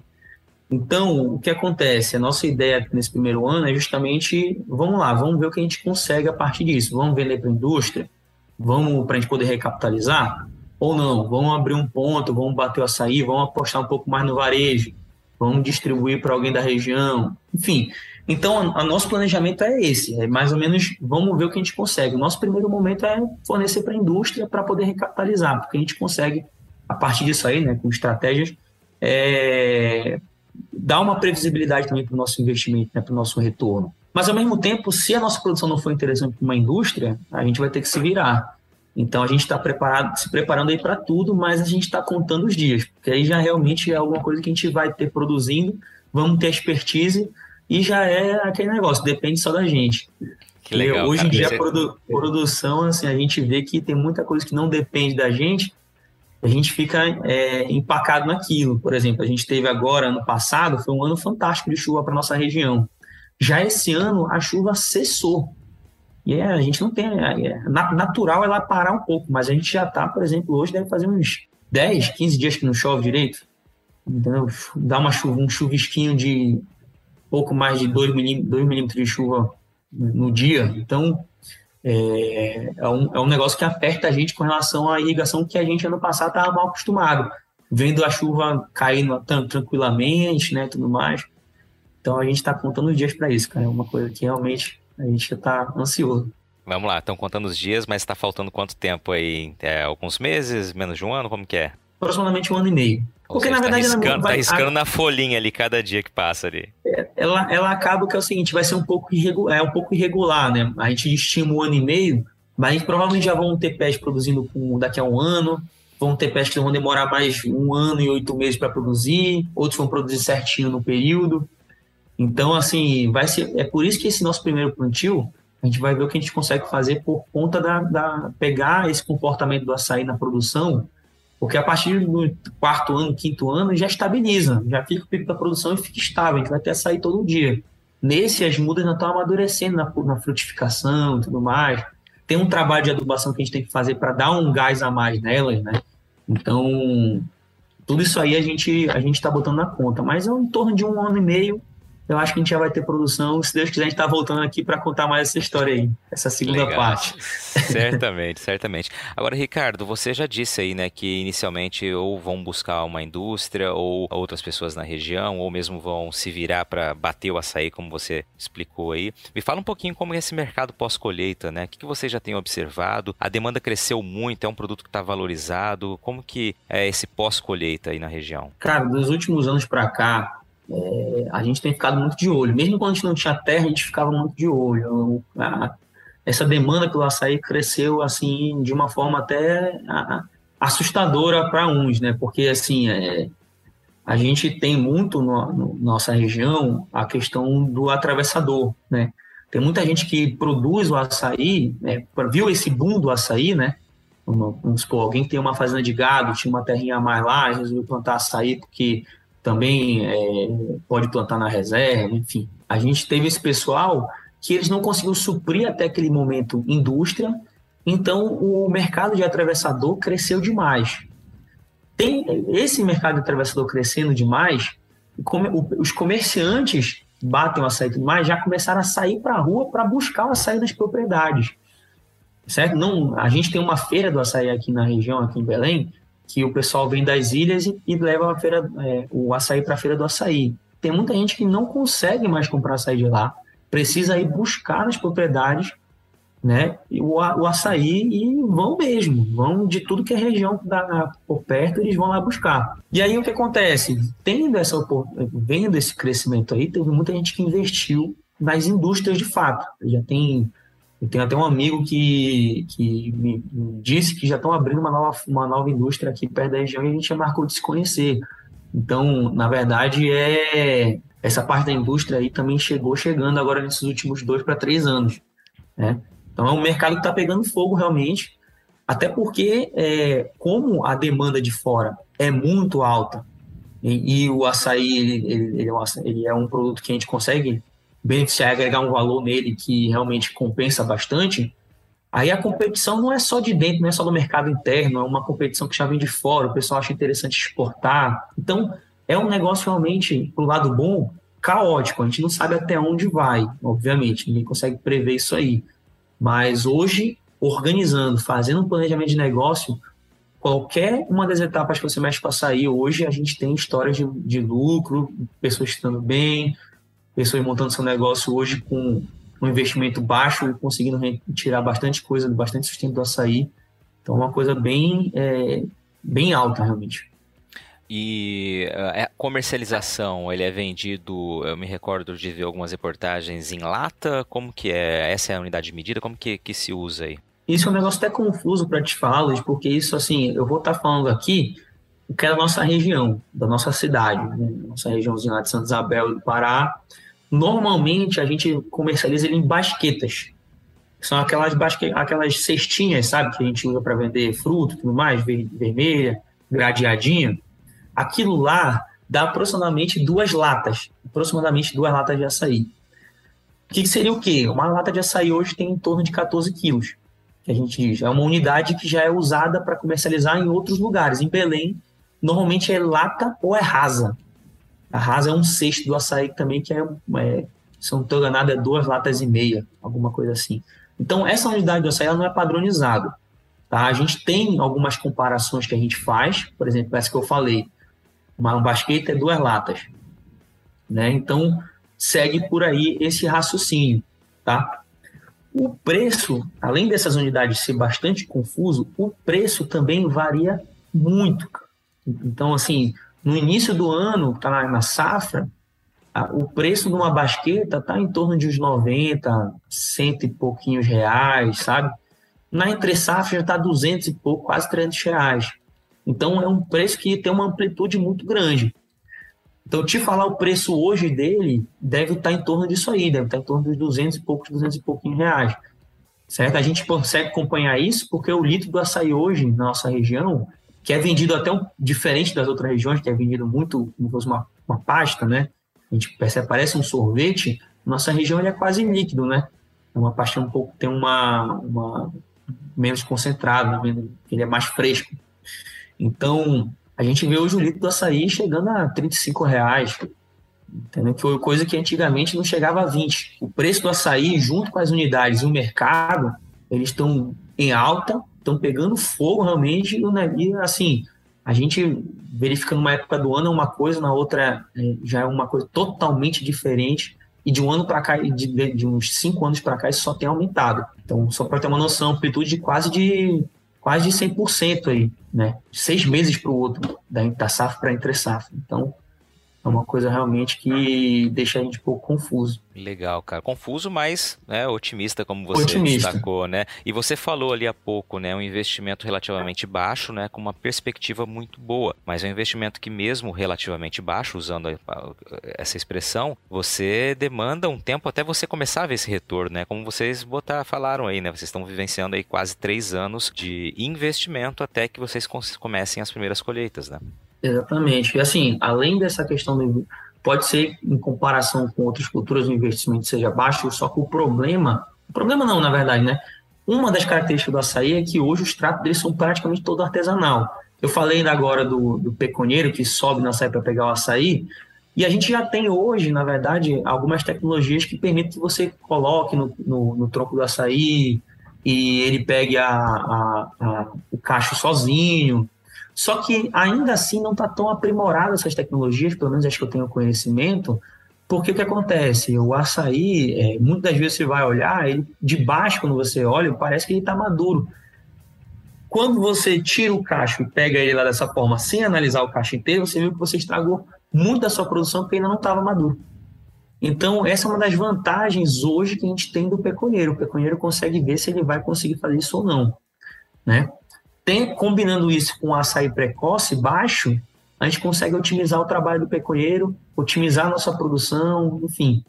S2: Então, o que acontece? A nossa ideia nesse primeiro ano é justamente, vamos lá, vamos ver o que a gente consegue a partir disso. Vamos vender para a indústria? Vamos para a gente poder recapitalizar? Ou não? Vamos abrir um ponto, vamos bater o açaí, vamos apostar um pouco mais no varejo, vamos distribuir para alguém da região. Enfim, então o nosso planejamento é esse, é mais ou menos, vamos ver o que a gente consegue. O nosso primeiro momento é fornecer para a indústria para poder recapitalizar, porque a gente consegue, a partir disso aí, né, com estratégias, é, dá uma previsibilidade também para o nosso investimento, né, para o nosso retorno. Mas, ao mesmo tempo, se a nossa produção não for interessante para uma indústria, a gente vai ter que se virar. Então, a gente está se preparando aí para tudo, mas a gente está contando os dias, porque aí já realmente é alguma coisa que a gente vai ter produzindo, vamos ter expertise e já é aquele negócio, depende só da gente.
S1: Que legal,
S2: hoje em dia, a produ produção, assim, a gente vê que tem muita coisa que não depende da gente, a gente fica é, empacado naquilo. Por exemplo, a gente teve agora, ano passado, foi um ano fantástico de chuva para nossa região. Já esse ano, a chuva cessou. E é, a gente não tem. É, é natural ela parar um pouco, mas a gente já está, por exemplo, hoje deve fazer uns 10, 15 dias que não chove direito. Entendeu? Dá uma chuva, um chuvisquinho de pouco mais de 2 milímetros, milímetros de chuva no dia. Então, é, é, um, é um negócio que aperta a gente com relação à irrigação que a gente ano passado estava mal acostumado, vendo a chuva caindo tranquilamente, né, tudo mais. Então a gente está contando os dias para isso, cara. É uma coisa que realmente a gente está ansioso.
S1: Vamos lá, estão contando os dias, mas está faltando quanto tempo aí? É, alguns meses, menos de um ano? Como que é?
S2: Aproximadamente um ano e meio.
S1: Porque, seja, na tá verdade, tá riscando, vai, tá riscando a, na folhinha ali cada dia que passa ali.
S2: É, ela, ela acaba que é o seguinte, vai ser um pouco, irregular, é um pouco irregular, né? A gente estima um ano e meio, mas provavelmente já vão ter pés produzindo com, daqui a um ano, vão ter pés que vão demorar mais um ano e oito meses para produzir, outros vão produzir certinho no período. Então, assim, vai ser. É por isso que esse nosso primeiro plantio, a gente vai ver o que a gente consegue fazer por conta da, da pegar esse comportamento do açaí na produção porque a partir do quarto ano, quinto ano, já estabiliza, já fica o pico da produção e fica estável, a gente vai ter açaí todo dia. Nesse, as mudas ainda estão amadurecendo na, na frutificação e tudo mais. Tem um trabalho de adubação que a gente tem que fazer para dar um gás a mais nelas, né? Então, tudo isso aí a gente a gente está botando na conta. Mas é em torno de um ano e meio eu acho que a gente já vai ter produção. Se Deus quiser, a gente está voltando aqui para contar mais essa história aí, essa segunda Legal. parte.
S1: Certamente, certamente. Agora, Ricardo, você já disse aí, né, que inicialmente ou vão buscar uma indústria ou outras pessoas na região, ou mesmo vão se virar para bater o açaí, como você explicou aí. Me fala um pouquinho como é esse mercado pós-colheita, né? O que você já tem observado? A demanda cresceu muito, é um produto que está valorizado. Como que é esse pós-colheita aí na região?
S2: Cara, dos últimos anos para cá, é, a gente tem ficado muito de olho. Mesmo quando a gente não tinha terra, a gente ficava muito de olho. A, essa demanda pelo açaí cresceu assim de uma forma até assustadora para uns, né? Porque assim é, a gente tem muito no, no, nossa região a questão do atravessador, né? Tem muita gente que produz o açaí, né? viu esse boom do açaí, né? Vamos supor, alguém tem uma fazenda de gado, tinha uma terrinha a mais lá, resolveu plantar açaí porque também é, pode plantar na reserva, enfim. A gente teve esse pessoal que eles não conseguiram suprir até aquele momento indústria, então o mercado de atravessador cresceu demais. Tem esse mercado de atravessador crescendo demais, os comerciantes batem o açaí e tudo mais, já começaram a sair para a rua para buscar o açaí nas propriedades. Certo? Não, a gente tem uma feira do açaí aqui na região, aqui em Belém, que o pessoal vem das ilhas e, e leva a feira, é, o açaí para a feira do açaí. Tem muita gente que não consegue mais comprar açaí de lá, precisa ir buscar nas propriedades né, o, o açaí e vão mesmo, vão de tudo que é região da, por perto, eles vão lá buscar. E aí o que acontece? Tendo essa vendo esse crescimento aí, teve muita gente que investiu nas indústrias de fato. Já tem eu tenho até um amigo que, que me disse que já estão abrindo uma nova, uma nova indústria aqui perto da região e a gente já marcou de se conhecer. Então, na verdade, é essa parte da indústria aí também chegou chegando agora nesses últimos dois para três anos. Né? Então, é um mercado que está pegando fogo realmente, até porque, é, como a demanda de fora é muito alta e, e o açaí ele, ele, ele, é um, é produto que a gente consegue beneficiar e agregar um valor nele que realmente compensa bastante, Aí a competição não é só de dentro, não é só do mercado interno, é uma competição que já vem de fora, o pessoal acha interessante exportar. Então, é um negócio realmente, pro lado bom, caótico. A gente não sabe até onde vai, obviamente, ninguém consegue prever isso aí. Mas hoje, organizando, fazendo um planejamento de negócio, qualquer uma das etapas que você mexe para sair hoje, a gente tem histórias de, de lucro, pessoas estando bem, pessoas montando seu negócio hoje com um investimento baixo e conseguindo tirar bastante coisa, bastante sustento do açaí. Então, é uma coisa bem, é, bem alta, realmente.
S1: E a é, comercialização, ele é vendido, eu me recordo de ver algumas reportagens em lata, como que é? Essa é a unidade de medida, como que, que se usa aí?
S2: Isso é um negócio até confuso para te falar, porque isso, assim, eu vou estar tá falando aqui o que é da nossa região, da nossa cidade, né? nossa regiãozinha lá de Santa Isabel do Pará. Normalmente a gente comercializa ele em basquetas. São aquelas, basque... aquelas cestinhas, sabe, que a gente usa para vender fruto tudo mais, ver... vermelha, gradeadinha. Aquilo lá dá aproximadamente duas latas, aproximadamente duas latas de açaí. O que seria o quê? Uma lata de açaí hoje tem em torno de 14 quilos que a gente diz. É uma unidade que já é usada para comercializar em outros lugares. Em Belém, normalmente é lata ou é rasa. A rasa é um cesto do açaí também, que é, é se não estou enganado, é duas latas e meia, alguma coisa assim. Então, essa unidade do açaí não é padronizada. Tá? A gente tem algumas comparações que a gente faz, por exemplo, essa que eu falei, uma basqueta é duas latas. Né? Então, segue por aí esse raciocínio. Tá? O preço, além dessas unidades ser bastante confuso, o preço também varia muito. Então, assim, no início do ano, tá na, na safra, a, o preço de uma basqueta tá em torno de uns 90, cento e pouquinhos reais, sabe? Na entre safra já tá 200 e pouco, quase 300 reais. Então, é um preço que tem uma amplitude muito grande. Então, te falar o preço hoje dele deve estar em torno disso aí, deve estar em torno dos 200 e poucos, 200 e pouquinhos reais. Certo? A gente consegue acompanhar isso porque o litro do açaí hoje, na nossa região, que é vendido até um, diferente das outras regiões, que é vendido muito como fosse uma, uma pasta, né? A gente percebe, parece um sorvete, nossa região é quase líquido, né? É uma pasta um pouco, tem uma, uma menos concentrada, né? ele é mais fresco. Então, a gente vê hoje o litro do açaí chegando a 35 reais, entendeu? que foi coisa que antigamente não chegava a 20. O preço do açaí, junto com as unidades e o mercado, eles estão em alta, estão pegando fogo realmente, e assim, a gente verifica numa época do ano uma coisa, na outra é, já é uma coisa totalmente diferente, e de um ano para cá, de, de, uns cinco anos para cá, isso só tem aumentado. Então, só para ter uma noção, amplitude de quase de quase de 100% aí, né? Seis meses para o outro, da, da safra para entre safra. Então, é uma coisa realmente que deixa a gente um pouco confuso.
S1: Legal, cara. Confuso, mas né, otimista, como você otimista. destacou, né? E você falou ali há pouco, né? Um investimento relativamente baixo, né? Com uma perspectiva muito boa. Mas é um investimento que, mesmo relativamente baixo, usando essa expressão, você demanda um tempo até você começar a ver esse retorno, né? Como vocês botar, falaram aí, né? Vocês estão vivenciando aí quase três anos de investimento até que vocês comecem as primeiras colheitas, né?
S2: Exatamente. E assim, além dessa questão do. Pode ser, em comparação com outras culturas, o investimento seja baixo, só que o problema. O problema não, na verdade, né? Uma das características do açaí é que hoje os tratos deles são praticamente todo artesanal. Eu falei ainda agora do, do peconeiro que sobe na açaí para pegar o açaí, e a gente já tem hoje, na verdade, algumas tecnologias que permitem que você coloque no, no, no tronco do açaí e ele pegue a, a, a, o cacho sozinho. Só que ainda assim não está tão aprimorado essas tecnologias, pelo menos acho que eu tenho conhecimento, porque o que acontece? O açaí, é, muitas vezes você vai olhar, ele de baixo, quando você olha, parece que ele está maduro. Quando você tira o cacho e pega ele lá dessa forma, sem analisar o cacho inteiro, você viu que você estragou muito da sua produção porque ainda não estava maduro. Então, essa é uma das vantagens hoje que a gente tem do peconheiro. O peconheiro consegue ver se ele vai conseguir fazer isso ou não. Né? Tem, combinando isso com açaí precoce baixo, a gente consegue otimizar o trabalho do pecueiro, otimizar a nossa produção, enfim.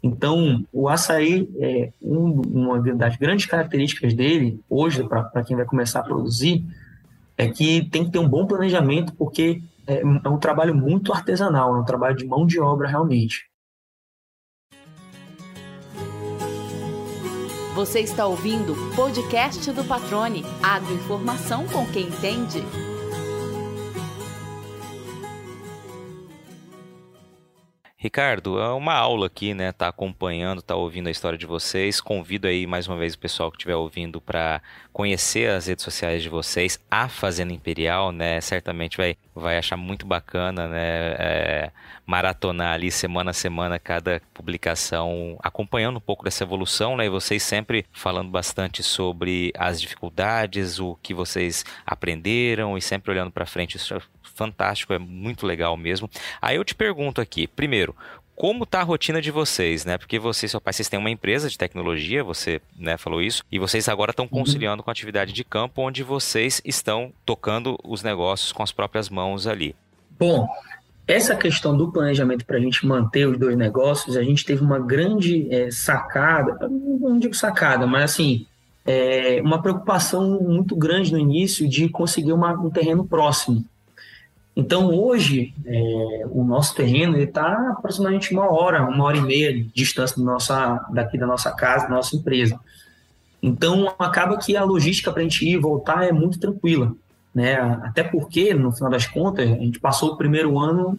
S2: Então, o açaí, é um, uma das grandes características dele, hoje, para quem vai começar a produzir, é que tem que ter um bom planejamento, porque é, é um trabalho muito artesanal, é um trabalho de mão de obra realmente.
S3: Você está ouvindo o podcast do Patrone. Agroinformação com quem entende.
S1: Ricardo, é uma aula aqui, né? Tá acompanhando, tá ouvindo a história de vocês. Convido aí mais uma vez o pessoal que estiver ouvindo para conhecer as redes sociais de vocês, a Fazenda Imperial, né? Certamente vai, vai achar muito bacana, né? É, maratonar ali semana a semana cada publicação, acompanhando um pouco dessa evolução, né? E vocês sempre falando bastante sobre as dificuldades, o que vocês aprenderam e sempre olhando para frente. Fantástico, é muito legal mesmo. Aí eu te pergunto aqui, primeiro, como está a rotina de vocês, né? Porque você e seu pai, vocês têm uma empresa de tecnologia, você né, falou isso, e vocês agora estão uhum. conciliando com a atividade de campo, onde vocês estão tocando os negócios com as próprias mãos ali.
S2: Bom, essa questão do planejamento para a gente manter os dois negócios, a gente teve uma grande é, sacada, não digo sacada, mas assim, é, uma preocupação muito grande no início de conseguir uma, um terreno próximo. Então, hoje, é, o nosso terreno está aproximadamente uma hora, uma hora e meia de distância nossa, daqui da nossa casa, da nossa empresa. Então, acaba que a logística para a gente ir e voltar é muito tranquila. Né? Até porque, no final das contas, a gente passou o primeiro ano,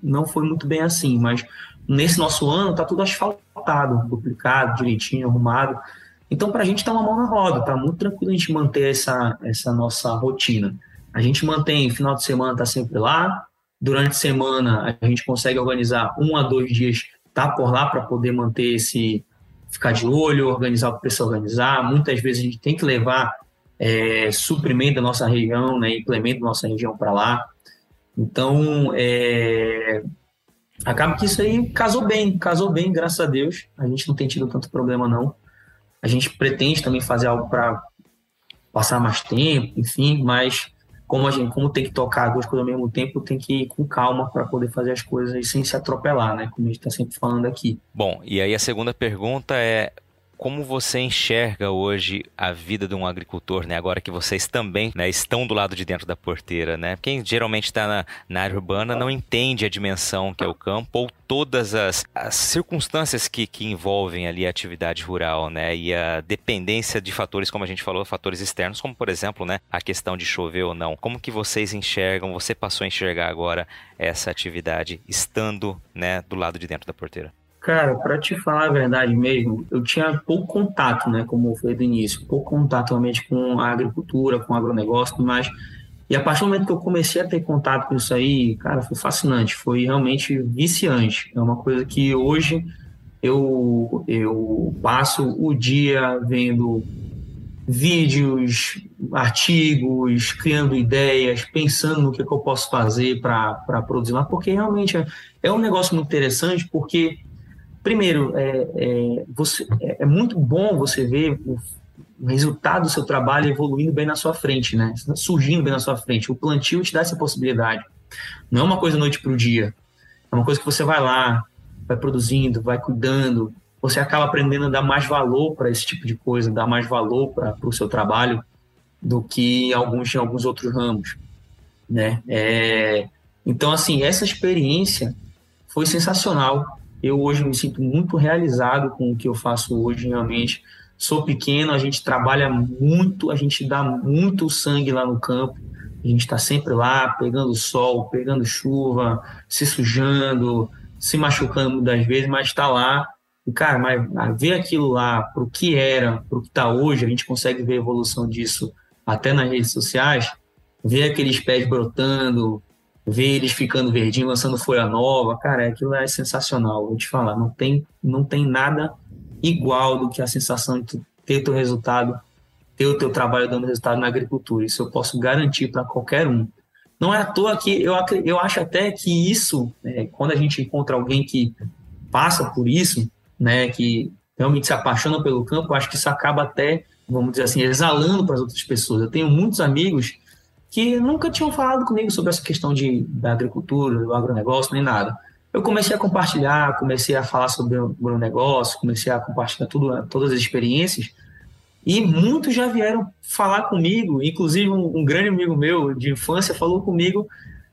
S2: não foi muito bem assim, mas nesse nosso ano está tudo asfaltado, duplicado, direitinho, arrumado. Então, para a gente está uma mão na roda, está muito tranquilo a gente manter essa, essa nossa rotina. A gente mantém, final de semana está sempre lá, durante a semana a gente consegue organizar um a dois dias, tá por lá para poder manter esse, ficar de olho, organizar o que precisa organizar. Muitas vezes a gente tem que levar é, suprimento da nossa região, né, implemento da nossa região para lá. Então, é, acaba que isso aí casou bem, casou bem, graças a Deus. A gente não tem tido tanto problema, não. A gente pretende também fazer algo para passar mais tempo, enfim, mas como a gente, como tem que tocar duas coisas ao mesmo tempo, tem que ir com calma para poder fazer as coisas sem se atropelar, né? Como a gente está sempre falando aqui.
S1: Bom, e aí a segunda pergunta é como você enxerga hoje a vida de um agricultor, né? Agora que vocês também né, estão do lado de dentro da porteira, né? Quem geralmente está na, na, área urbana não entende a dimensão que é o campo ou todas as, as circunstâncias que, que, envolvem ali a atividade rural, né? E a dependência de fatores, como a gente falou, fatores externos, como por exemplo, né? A questão de chover ou não. Como que vocês enxergam? Você passou a enxergar agora essa atividade estando, né? Do lado de dentro da porteira?
S2: Cara, para te falar a verdade mesmo, eu tinha pouco contato, né, como foi do início, pouco contato realmente com a agricultura, com o agronegócio, mas e a partir do momento que eu comecei a ter contato com isso aí, cara, foi fascinante, foi realmente viciante. É uma coisa que hoje eu eu passo o dia vendo vídeos, artigos, criando ideias, pensando no que, que eu posso fazer para produzir lá, porque realmente é, é um negócio muito interessante, porque primeiro, é, é, você, é, é muito bom você ver o, resultado do seu trabalho evoluindo bem na sua frente, né? Surgindo bem na sua frente. O plantio te dá essa possibilidade. Não é uma coisa noite para o dia. É uma coisa que você vai lá, vai produzindo, vai cuidando. Você acaba aprendendo a dar mais valor para esse tipo de coisa, dar mais valor para o seu trabalho do que alguns em alguns outros ramos, né? É, então, assim, essa experiência foi sensacional eu hoje me sinto muito realizado com o que eu faço hoje, realmente. Sou pequeno, a gente trabalha muito, a gente dá muito sangue lá no campo. A gente está sempre lá, pegando sol, pegando chuva, se sujando, se machucando muitas vezes, mas está lá. E, cara, mas ver aquilo lá para o que era, para o que está hoje, a gente consegue ver a evolução disso até nas redes sociais, ver aqueles pés brotando, ver eles ficando verdinho, lançando folha nova, cara, aquilo é sensacional, vou te falar, não tem, não tem nada igual do que a sensação de ter o teu resultado, ter o teu trabalho dando resultado na agricultura, isso eu posso garantir para qualquer um. Não é à toa que eu, eu acho até que isso, é, quando a gente encontra alguém que passa por isso, né, que realmente se apaixona pelo campo, eu acho que isso acaba até, vamos dizer assim, exalando para as outras pessoas. Eu tenho muitos amigos que nunca tinham falado comigo sobre essa questão de, da agricultura, do agronegócio, nem nada. Eu comecei a compartilhar, comecei a falar sobre o agronegócio, comecei a compartilhar tudo, todas as experiências, e muitos já vieram falar comigo, inclusive um, um grande amigo meu de infância falou comigo,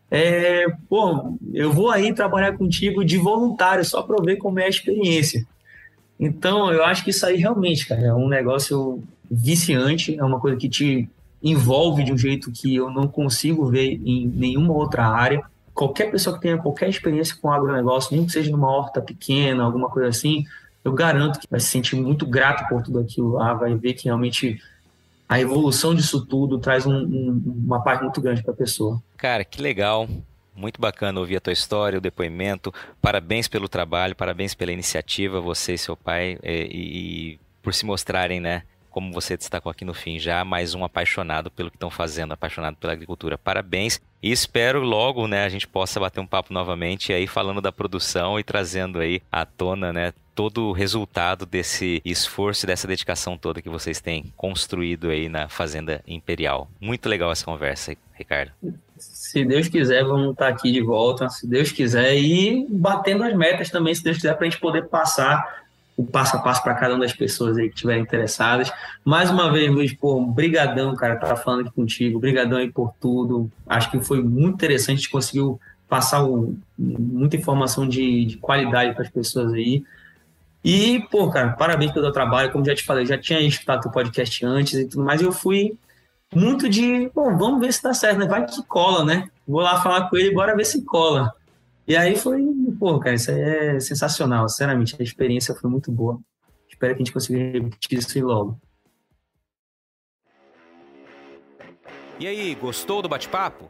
S2: é, pô, eu vou aí trabalhar contigo de voluntário, só para ver como é a experiência. Então, eu acho que isso aí realmente, cara, é um negócio viciante, é uma coisa que te envolve de um jeito que eu não consigo ver em nenhuma outra área. Qualquer pessoa que tenha qualquer experiência com agronegócio, nem que seja numa horta pequena, alguma coisa assim, eu garanto que vai se sentir muito grato por tudo aquilo lá, vai ver que realmente a evolução disso tudo traz um, um, uma parte muito grande para a pessoa.
S1: Cara, que legal. Muito bacana ouvir a tua história, o depoimento. Parabéns pelo trabalho, parabéns pela iniciativa, você e seu pai, e, é, e por se mostrarem, né? Como você destacou aqui no fim, já mais um apaixonado pelo que estão fazendo, apaixonado pela agricultura. Parabéns e espero logo, né, a gente possa bater um papo novamente aí falando da produção e trazendo aí à tona, né, todo o resultado desse esforço e dessa dedicação toda que vocês têm construído aí na Fazenda Imperial. Muito legal essa conversa, Ricardo.
S2: Se Deus quiser, vamos estar aqui de volta, se Deus quiser, e batendo as metas também, se Deus quiser, para a gente poder passar o passo a passo para cada uma das pessoas aí que estiverem interessadas. Mais uma vez, Luiz, pô, brigadão, cara, estar falando aqui contigo, brigadão aí por tudo. Acho que foi muito interessante, a gente conseguiu passar muita informação de, de qualidade para as pessoas aí. E, pô, cara, parabéns pelo trabalho. Como já te falei, já tinha escutado o podcast antes e tudo mais. Eu fui muito de, bom, vamos ver se dá certo, né? Vai que cola, né? Vou lá falar com ele, bora ver se cola. E aí foi, pô, cara, isso é sensacional. Sinceramente, a experiência foi muito boa. Espero que a gente consiga repetir isso logo.
S1: E aí, gostou do bate-papo?